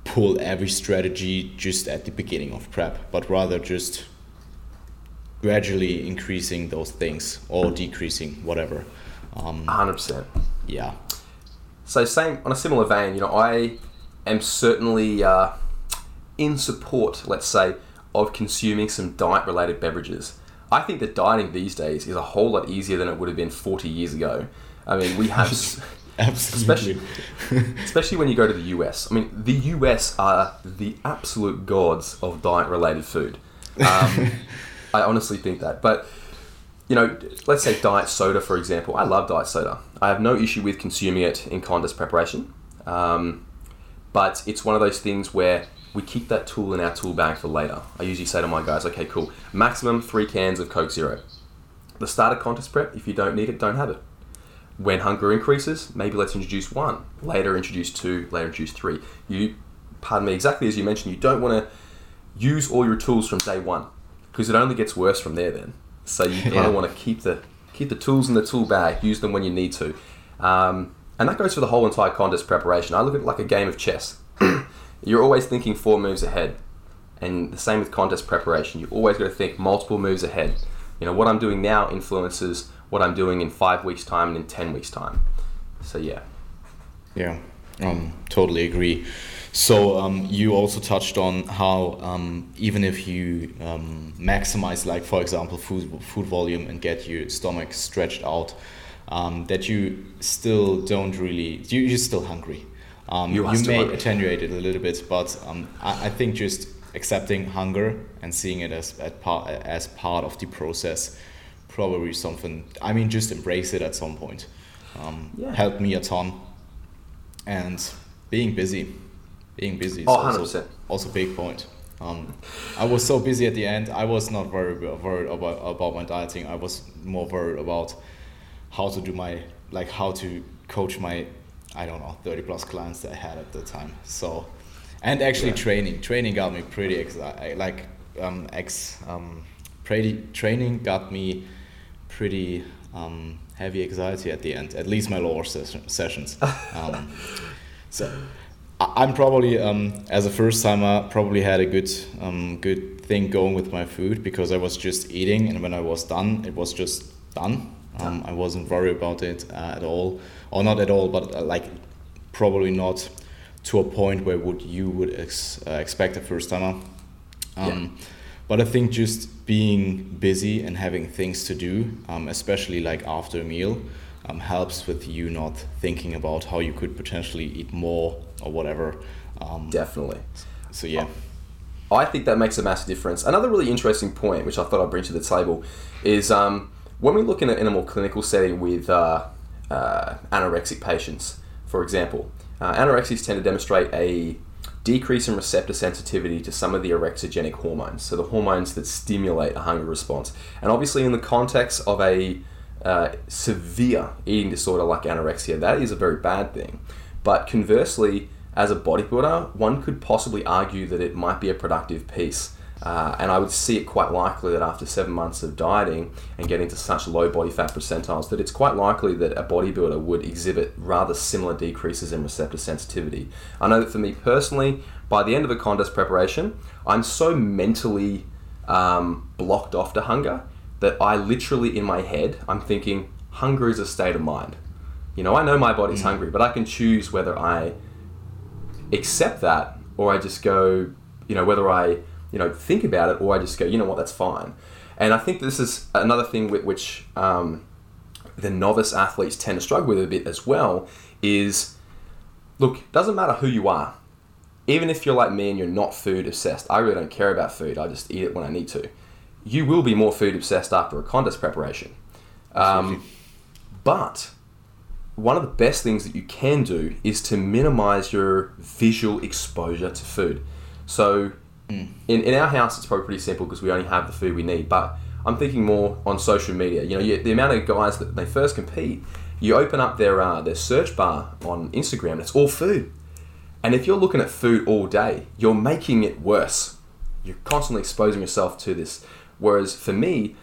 pull every strategy just at the beginning of prep, but rather just gradually increasing those things or decreasing whatever. Um, 100%. Yeah. So same on a similar vein, you know, I am certainly uh, in support, let's say, of consuming some diet-related beverages. I think that dieting these days is a whole lot easier than it would have been 40 years ago. I mean, we have Absolutely. Especially, especially when you go to the US. I mean, the US are the absolute gods of diet related food. Um, I honestly think that. But, you know, let's say diet soda, for example. I love diet soda. I have no issue with consuming it in contest preparation. Um, but it's one of those things where we keep that tool in our tool bag for later. I usually say to my guys, okay, cool, maximum three cans of Coke Zero. The start of contest prep, if you don't need it, don't have it when hunger increases, maybe let's introduce one. Later, introduce two. Later, introduce three. You, pardon me, exactly as you mentioned, you don't want to use all your tools from day one because it only gets worse from there. Then, so you kind Yeah. of want to keep the keep the tools in the tool bag. Use them when you need to, um, and that goes for the whole entire contest preparation. I look at it like a game of chess. You're always thinking four moves ahead, and the same with contest preparation. You always got to think multiple moves ahead. You know what I'm doing now influences what I'm doing in five weeks' time and in ten weeks' time. So yeah. Yeah, um, totally agree. So um, you also touched on how um, even if you um, maximize, like for example, food food volume and get your stomach stretched out, um, that you still don't really you, you're still hungry. Um, You you may hungry. attenuate it a little bit, but um, I, I think just accepting hunger and seeing it as at part as part of the process, probably something. I mean, just embrace it at some point. Um, Yeah. Helped me a ton and being busy being busy is Oh, also, 100%. also big point. Um, i was so busy at the end i was not very worried about, about my dieting. I was more worried about how to do my like how to coach my i don't know 30 plus clients that i had at the time. So and actually Yeah. training. Training got me pretty ex- like um, ex um, pretty training got me pretty um, heavy anxiety at the end at least my lower ses- sessions. Um, so I'm probably um, as a first timer probably had a good um, good thing going with my food because I was just eating and when I was done it was just done. Um, I wasn't worried about it uh, at all, or not at all, but uh, like probably not to a point where would you would ex- uh, expect a first timer. Um, But I think just being busy and having things to do, um, especially like after a meal, um, helps with you not thinking about how you could potentially eat more or whatever. Um, Definitely. so yeah, I think that makes a massive difference. Another really interesting point, which I thought I'd bring to the table, is um, when we look in a, in a more clinical setting with uh, uh, anorexic patients, for example, uh, anorexics tend to demonstrate a decrease in receptor sensitivity to some of the orexigenic hormones, so the hormones that stimulate a hunger response. And obviously, in the context of a uh, severe eating disorder like anorexia, that is a very bad thing. But conversely, as a bodybuilder, one could possibly argue that it might be a productive piece. Uh, and I would see it quite likely that after seven months of dieting and getting to such low body fat percentiles, that it's quite likely that a bodybuilder would exhibit rather similar decreases in receptor sensitivity. I know that for me personally, by the end of a contest preparation, I'm so mentally um, blocked off to hunger that I literally in my head, I'm thinking, hunger is a state of mind. You know, I know my body's hungry, but I can choose whether I accept that or I just go, you know, whether I, you know, think about it or I just go, you know what, that's fine. And I think this is another thing with which um, the novice athletes tend to struggle with a bit as well is look, it doesn't matter who you are. Even if you're like me and you're not food obsessed, I really don't care about food. I just eat it when I need to. You will be more food obsessed after a contest preparation. Um, but one of the best things that you can do is to minimize your visual exposure to food. So, in, in our house, it's probably pretty simple because we only have the food we need. But I'm thinking more on social media. You know, you, the amount of guys that they first compete, you open up their uh, their search bar on Instagram, and it's all food. And if you're looking at food all day, you're making it worse. You're constantly exposing yourself to this. Whereas for me,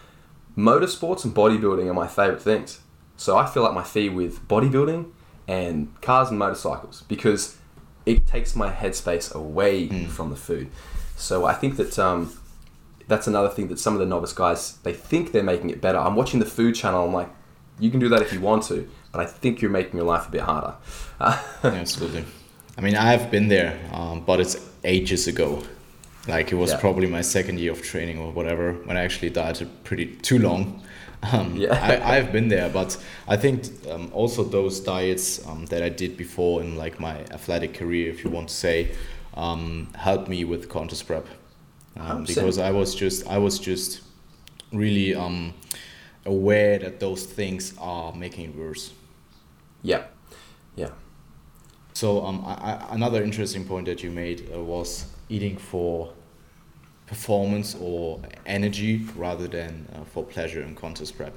motorsports and bodybuilding are my favorite things. So I fill up my fee with bodybuilding and cars and motorcycles because it takes my headspace away from the food. So I think that um, that's another thing that some of the novice guys they think they're making it better. I'm watching the food channel. I'm like, you can do that if you want to, but I think you're making your life a bit harder. absolutely. I mean, I've been there, um, but it's ages ago. Like it was Yeah. probably my second year of training or whatever when I actually dieted pretty too long. Um, Yeah. I, I've been there, but I think um, also those diets um, that I did before in like my athletic career, if you want to say, um, helped me with contest prep um, because I was just I was just really um, aware that those things are making it worse. yeah, yeah, So um, I, I, another interesting point that you made uh, was eating for performance or energy rather than uh, for pleasure and contest prep,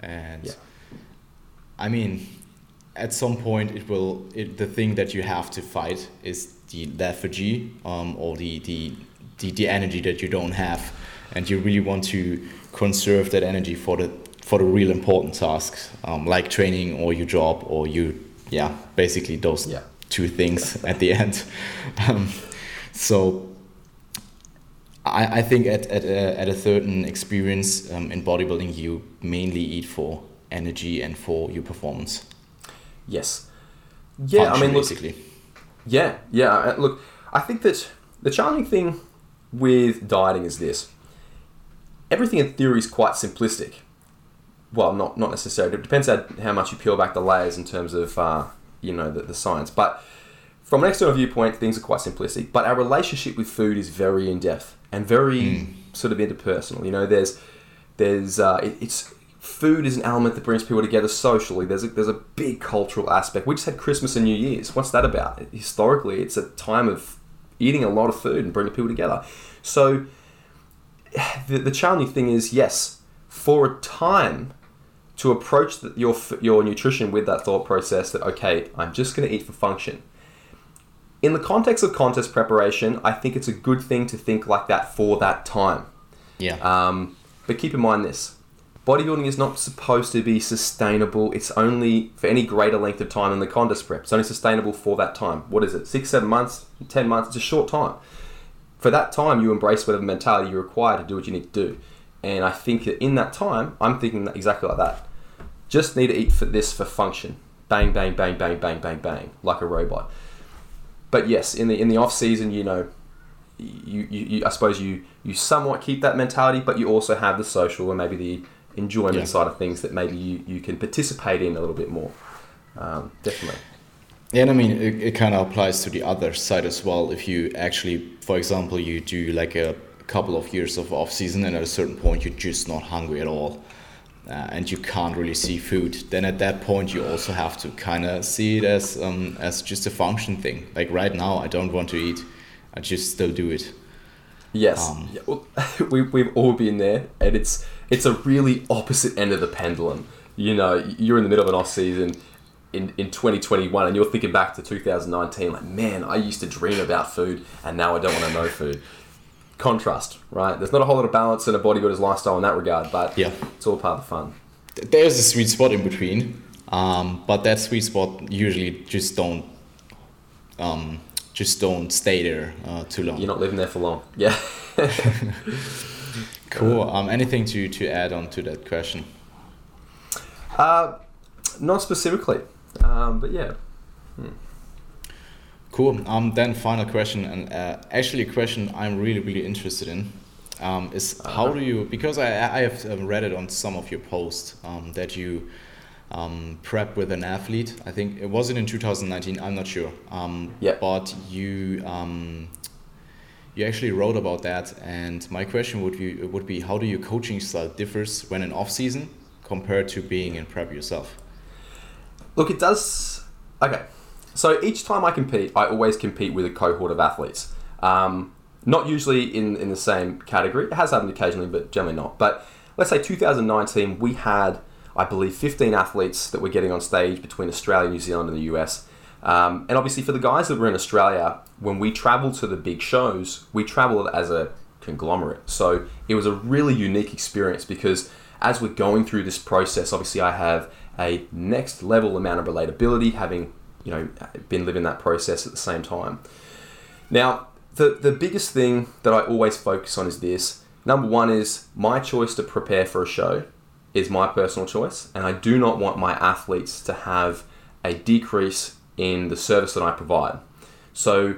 and Yeah. I mean, at some point it will. It, the thing that you have to fight is the lethargy um, or the, the the the energy that you don't have, and you really want to conserve that energy for the for the real important tasks um, like training or your job or you yeah basically those Yeah. two things at the end um, so I, I think at, at, a, at a certain experience um, in bodybuilding you mainly eat for energy and for your performance Yes. Yeah, I mean, look, basically Yeah, yeah. uh, Look, I think that the challenging thing with dieting is this. Everything in theory is quite simplistic. Well, not not necessarily. It depends on how much you peel back the layers in terms of uh, you know the, the science. But from an external viewpoint, things are quite simplistic. But our relationship with food is very in depth and very sort of interpersonal. You know, there's there's uh, it, it's food is an element that brings people together socially. There's a, there's a big cultural aspect. We just had Christmas and New Year's. What's that about? Historically, it's a time of eating a lot of food and bringing people together. So the, the challenging thing is yes, for a time to approach the, your your nutrition with that thought process that okay, I'm just going to eat for function. In the context of contest preparation, I think it's a good thing to think like that for that time. yeah Um, but keep in mind this bodybuilding is not supposed to be sustainable. It's only for any greater length of time than the contest prep. It's only sustainable for that time. What is it? Six, seven months, ten months? It's a short time. For that time, you embrace whatever mentality you require to do what you need to do. And I think that in that time, I'm thinking exactly like that. Just need to eat for this for function. Bang, bang, bang, bang, bang, bang, bang, like a robot. But yes, in the in the off season, you know, you, you, you I suppose you you somewhat keep that mentality, but you also have the social and maybe the enjoyment Yeah. side of things that maybe you, you can participate in a little bit more. Um, definitely. Yeah, and I mean, it, it kind of applies to the other side as well. If you actually, for example, you do like a couple of years of off season, and at a certain point you're just not hungry at all, uh, and you can't really see food, then at that point you also have to kind of see it as um, as just a function thing. Like right now, I don't want to eat, I just still do it. Yes, Um, Yeah, well, we, we've all been there, and it's it's a really opposite end of the pendulum. You know, you're in the middle of an off season in, in 2021, and you're thinking back to 2019, like, man, I used to dream about food, and now I don't want to know food. Contrast, right? There's not a whole lot of balance in a bodybuilder's lifestyle in that regard, but Yeah. it's all part of the fun. There's a sweet spot in between, um, but that sweet spot usually just don't um, just don't stay there uh, too long. You're not living there for long. Yeah. Cool. Um, anything to, to add on to that question? uh, not specifically, um, but yeah. Cool. Um, then final question, and uh, actually a question I'm really really interested in, um, is how do you because I I have um, read it on some of your posts um, that you um, prep with an athlete. I think it wasn't in 2019. I'm not sure. Um, Yeah. But you um, you actually wrote about that, and my question would be would be how do your coaching style differs when in off season compared to being in prep yourself? Look, it does. Okay. So each time I compete, I always compete with a cohort of athletes. Um, not usually in, in the same category. It has happened occasionally, but generally not. But let's say 2019, we had, I believe, 15 athletes that were getting on stage between Australia, New Zealand, and the US. Um, and obviously, for the guys that were in Australia, when we traveled to the big shows, we traveled as a conglomerate. So it was a really unique experience because as we're going through this process, obviously, I have a next level amount of relatability, having you know been living that process at the same time. Now, the the biggest thing that I always focus on is this. Number one is my choice to prepare for a show is my personal choice, and I do not want my athletes to have a decrease in the service that I provide. So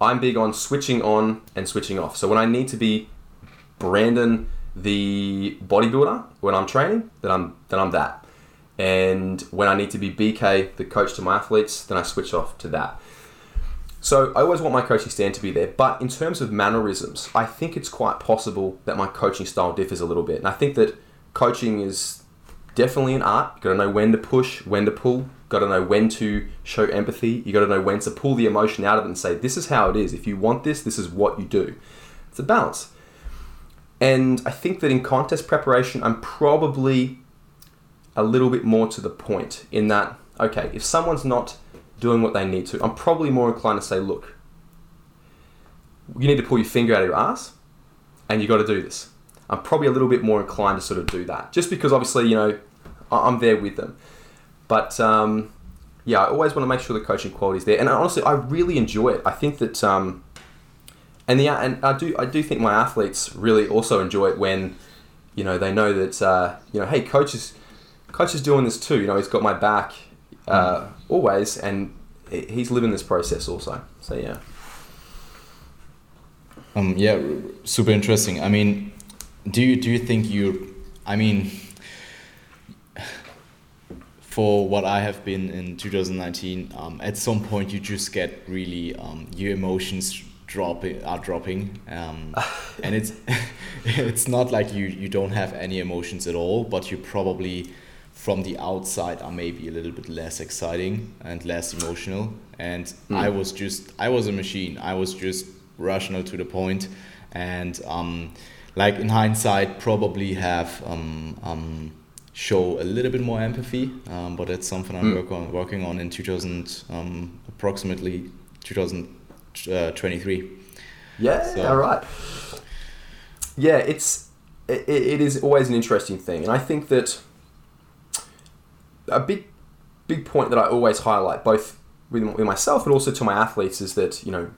I'm big on switching on and switching off. So when I need to be Brandon the bodybuilder when I'm training, then I'm then I'm that. And when I need to be BK the coach to my athletes, then I switch off to that. So I always want my coaching stand to be there, but in terms of mannerisms, I think it's quite possible that my coaching style differs a little bit. And I think that coaching is definitely an art. You got to know when to push, when to pull. Got to know when to show empathy. You got to know when to pull the emotion out of it and say, "This is how it is. If you want this, this is what you do." It's a balance. And I think that in contest preparation, I'm probably a little bit more to the point in that, okay, if someone's not doing what they need to, I'm probably more inclined to say, look, you need to pull your finger out of your ass and you got to do this. I'm probably a little bit more inclined to sort of do that, just because obviously, you know, I'm there with them. But um, yeah, I always want to make sure the coaching quality is there. And honestly, I really enjoy it. I think that, um, and the and I do I do think my athletes really also enjoy it when, you know, they know that uh, you know, hey, coach is coach is doing this too. You know, he's got my back uh, mm. always, and he's living this process also. So yeah. Um, yeah, super interesting. I mean, do you do you think you? I mean, for what I have been in 2019, um, at some point you just get really um, your emotions dropping are dropping, um, and it's it's not like you you don't have any emotions at all, but you probably from the outside are maybe a little bit less exciting and less emotional. And mm. I was just I was a machine. I was just rational to the point, and um, like in hindsight, probably have um, um, show a little bit more empathy. Um, but that's something I'm mm. work on, working on in 2000, um, approximately 2023. Yeah, so. all right. Yeah, it's it, it is always an interesting thing, and I think that a big big point that I always highlight, both with, with myself but also to my athletes, is that you know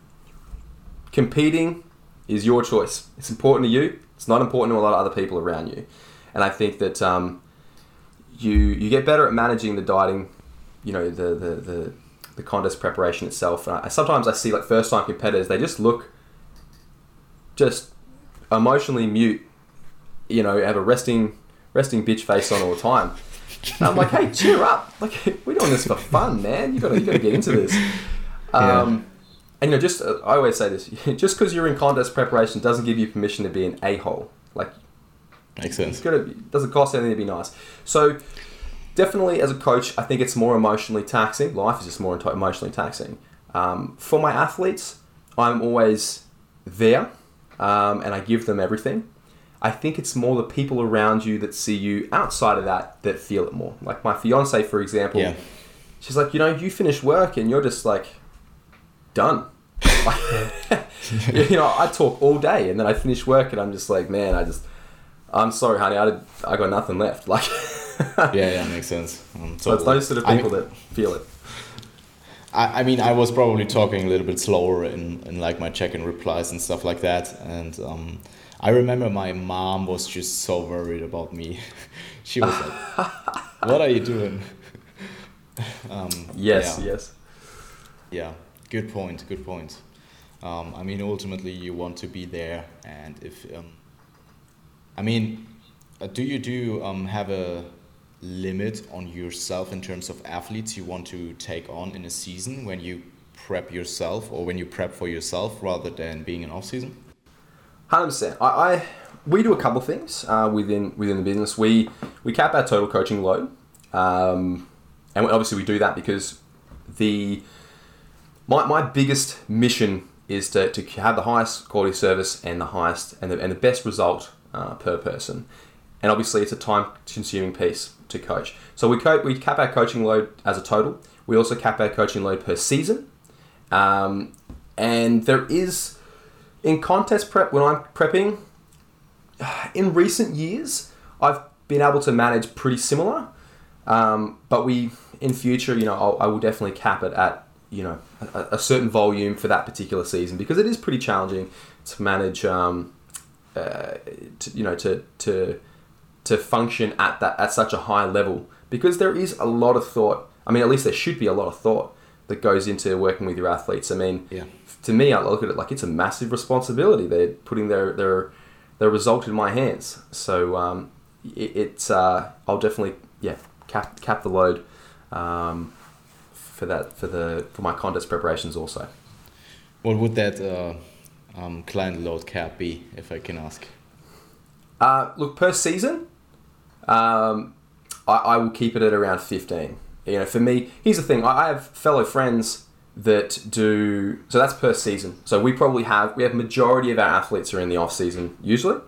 competing is your choice. It's important to you. It's not important to a lot of other people around you. And I think that um, you you get better at managing the dieting, you know, the the, the, the contest preparation itself. And I, sometimes I see like first time competitors, they just look just emotionally mute, you know, have a resting resting bitch face on all the time. And I'm like, hey, cheer up! Like we're doing this for fun, man. You gotta you gotta get into this. Um, yeah and you know, just uh, I always say this: just because you're in contest preparation doesn't give you permission to be an a hole. Like, makes sense. It's gotta doesn't cost anything to be nice. So, definitely as a coach, I think it's more emotionally taxing. Life is just more emotionally taxing. Um, for my athletes, I'm always there, um, and I give them everything. I think it's more the people around you that see you outside of that that feel it more. Like my fiance, for example, yeah. she's like, you know, you finish work and you're just like done. you know, I talk all day and then I finish work and I'm just like, man, I just, I'm sorry, honey, I, did, I got nothing left. Like, yeah, yeah, makes sense. Um, so it's those sort of people I mean, that feel it. I, I mean, I was probably talking a little bit slower in, in like my check-in replies and stuff like that. And um, I remember my mom was just so worried about me. she was like, "What are you doing?" um, yes, yeah. yes. Yeah. Good point. Good point. Um, I mean, ultimately, you want to be there, and if um, I mean, uh, do you do um, have a limit on yourself in terms of athletes you want to take on in a season when you prep yourself or when you prep for yourself rather than being an off season? Hundred percent. I, I we do a couple things uh, within within the business. We we cap our total coaching load, um, and obviously we do that because the my, my biggest mission is to, to have the highest quality service and the highest and the, and the best result uh, per person. And obviously, it's a time consuming piece to coach. So we, co- we cap our coaching load as a total. We also cap our coaching load per season. Um, and there is, in contest prep, when I'm prepping, in recent years, I've been able to manage pretty similar. Um, but we, in future, you know, I'll, I will definitely cap it at you know a, a, certain volume for that particular season because it is pretty challenging to manage um, uh, to, you know to to to function at that at such a high level because there is a lot of thought I mean at least there should be a lot of thought that goes into working with your athletes I mean yeah. To me I look at it like it's a massive responsibility they're putting their their their result in my hands so um, it, it's uh, I'll definitely yeah cap cap the load um, for that for the for my contest preparations also. What would that uh, um, client load cap be, if I can ask? Uh, look, per season, um, I, I will keep it at around fifteen. You know, for me, here's the thing: I have fellow friends that do so. That's per season. So we probably have we have majority of our athletes are in the off season usually.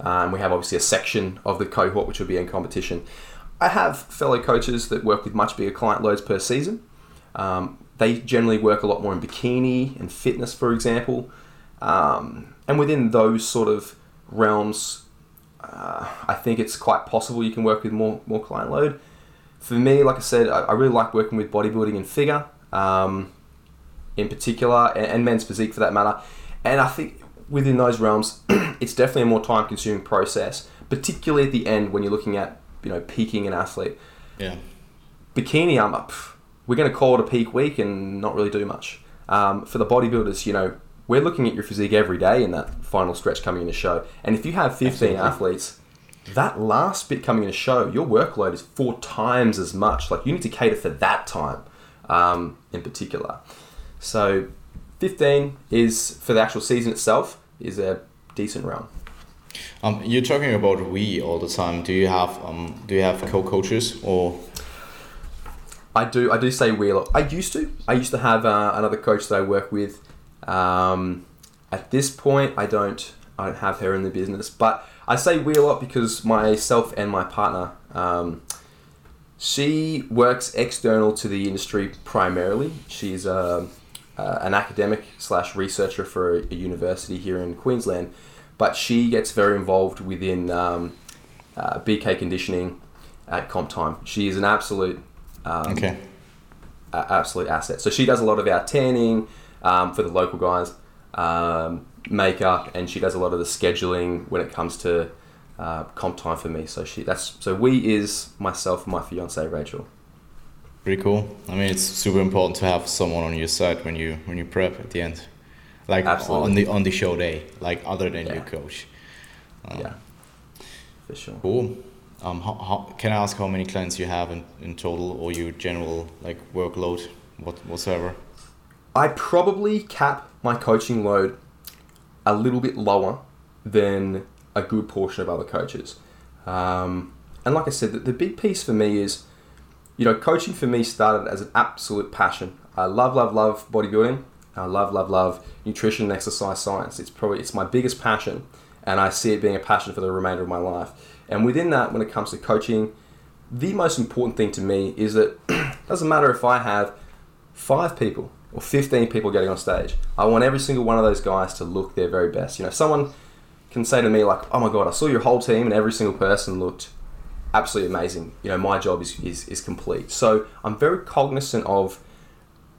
Um, we have obviously a section of the cohort which will be in competition. I have fellow coaches that work with much bigger client loads per season. Um, they generally work a lot more in bikini and fitness, for example. Um, and within those sort of realms, uh, I think it's quite possible you can work with more more client load. For me, like I said, I, I really like working with bodybuilding and figure, um, in particular, and, and men's physique for that matter. And I think within those realms, it's definitely a more time consuming process, particularly at the end when you're looking at you know peaking an athlete. Yeah. Bikini, I'm up. We're going to call it a peak week and not really do much. Um, for the bodybuilders, you know, we're looking at your physique every day in that final stretch coming in a show. And if you have 15 Absolutely. athletes, that last bit coming in a show, your workload is four times as much. Like you need to cater for that time um, in particular. So 15 is for the actual season itself is a decent round. Um, you're talking about we all the time. Do you have um, do you have co-coaches or I do. I do say we a lot. I used to. I used to have uh, another coach that I work with. Um, at this point, I don't. I don't have her in the business, but I say we a lot because myself and my partner. Um, she works external to the industry primarily. She's a, uh, an academic slash researcher for a, university here in Queensland, but she gets very involved within um, uh, BK conditioning at comp time. She is an absolute um, okay? absolute asset. So she does a lot of our tanning um, for the local guys, um, makeup, and she does a lot of the scheduling when it comes to uh, comp time for me. So she that's so we is myself and my fiance Rachel. Pretty cool. I mean, it's super important to have someone on your side when you when you prep at the end, like Absolutely. on the on the show day, like other than your coach. Um, yeah, for sure. Cool. Um, how, how, can I ask how many clients you have in, in total, or your general like workload, what whatsoever? I probably cap my coaching load a little bit lower than a good portion of other coaches. Um, and like I said, the, the big piece for me is, you know, coaching for me started as an absolute passion. I love, love, love bodybuilding. I love, love, love nutrition and exercise science. It's probably it's my biggest passion, and I see it being a passion for the remainder of my life. And within that, when it comes to coaching, the most important thing to me is that it doesn't matter if I have five people or 15 people getting on stage. I want every single one of those guys to look their very best. You know, someone can say to me like, "Oh my god, I saw your whole team and every single person looked absolutely amazing." You know, my job is is, is complete. So I'm very cognizant of,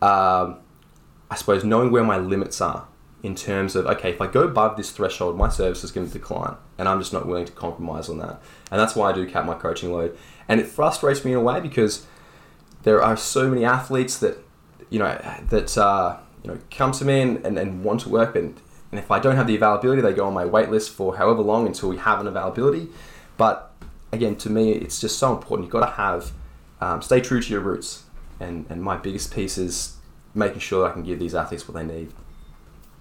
um, I suppose, knowing where my limits are in terms of okay, if I go above this threshold, my service is going to decline, and I'm just not willing to compromise on that. And that's why I do cap my coaching load. And it frustrates me in a way because there are so many athletes that you know that uh, you know come to me and, and, and want to work and, and if I don't have the availability they go on my wait list for however long until we have an availability but again to me it's just so important you've got to have um, stay true to your roots and, and my biggest piece is making sure I can give these athletes what they need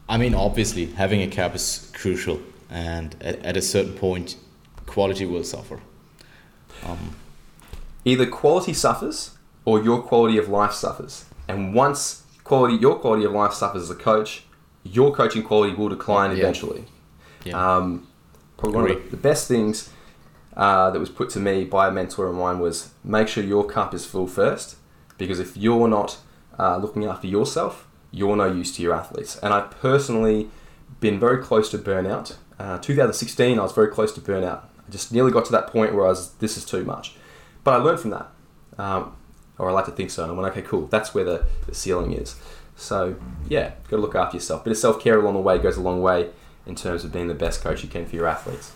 I mean, obviously, having a cap is crucial, and at, at a certain point, quality will suffer. Um, either quality suffers or your quality of life suffers. And once quality, your quality of life suffers as a coach, your coaching quality will decline Yeah. eventually. yeah. Um, probably one of the best things uh, that was put to me by a mentor of mine was make sure your cup is full first, because if you're not uh, looking after yourself, you're no use to your athletes. And I've personally been very close to burnout. Uh, 2016, I was very close to burnout. I just nearly got to that point where I was, this is too much. But I learned from that, um, or I like to think so. And I went, okay, cool, that's where the, the ceiling is. So, yeah, got to look after yourself. Bit of self care along the way goes a long way in terms of being the best coach you can for your athletes.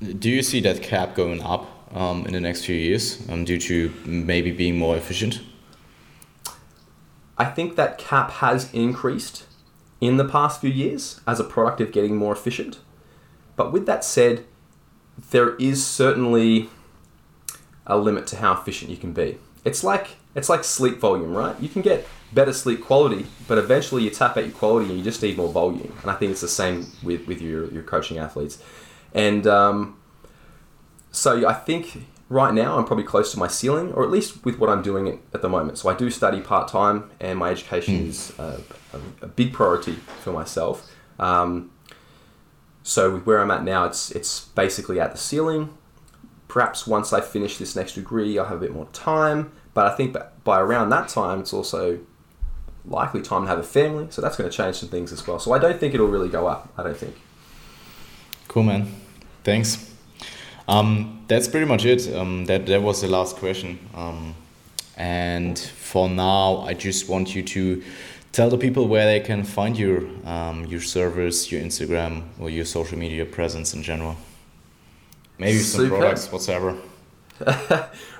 Do you see that cap going up um, in the next few years um, due to maybe being more efficient? I think that cap has increased in the past few years as a product of getting more efficient. But with that said, there is certainly a limit to how efficient you can be. It's like it's like sleep volume, right? You can get better sleep quality, but eventually you tap out your quality and you just need more volume. And I think it's the same with, with your, your coaching athletes. And um, so I think right now I'm probably close to my ceiling, or at least with what I'm doing at, at the moment. So I do study part time, and my education is a, a, a big priority for myself. Um, so with where I'm at now, it's it's basically at the ceiling, perhaps once I finish this next degree, I'll have a bit more time. But I think by around that time, it's also likely time to have a family. So that's going to change some things as well. So I don't think it'll really go up. I don't think. Cool, man. Thanks. Um, that's pretty much it. Um, that that was the last question. Um, and for now, I just want you to tell the people where they can find your um, your servers, your Instagram, or your social media presence in general. Maybe some Super. products, whatsoever.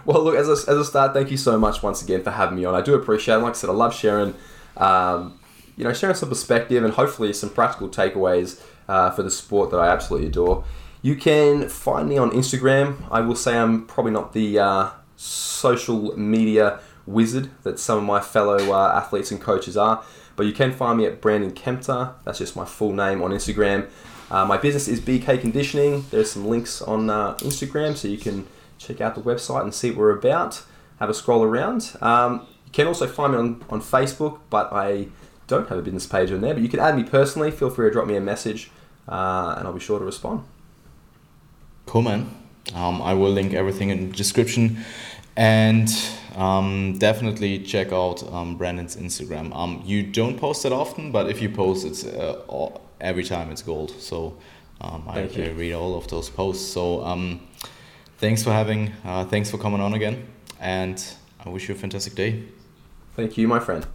well, look, as a, as a start, thank you so much once again for having me on. I do appreciate it. Like I said, I love sharing, um, you know, sharing some perspective and hopefully some practical takeaways uh, for the sport that I absolutely adore. You can find me on Instagram. I will say I'm probably not the uh, social media wizard that some of my fellow uh, athletes and coaches are, but you can find me at Brandon Kempter. That's just my full name on Instagram. Uh, my business is BK Conditioning. There's some links on uh, Instagram so you can check out the website and see what we're about. Have a scroll around. Um, you can also find me on, on Facebook, but I don't have a business page on there. But you can add me personally. Feel free to drop me a message, uh, and I'll be sure to respond. Cool, man. Um, I will link everything in the description. And um, definitely check out um, Brandon's Instagram. Um, you don't post it often, but if you post, it's uh, all, every time it's gold. So um, I, I, read all of those posts. So um, thanks for having, uh, thanks for coming on again, and I wish you a fantastic day. Thank you, my friend.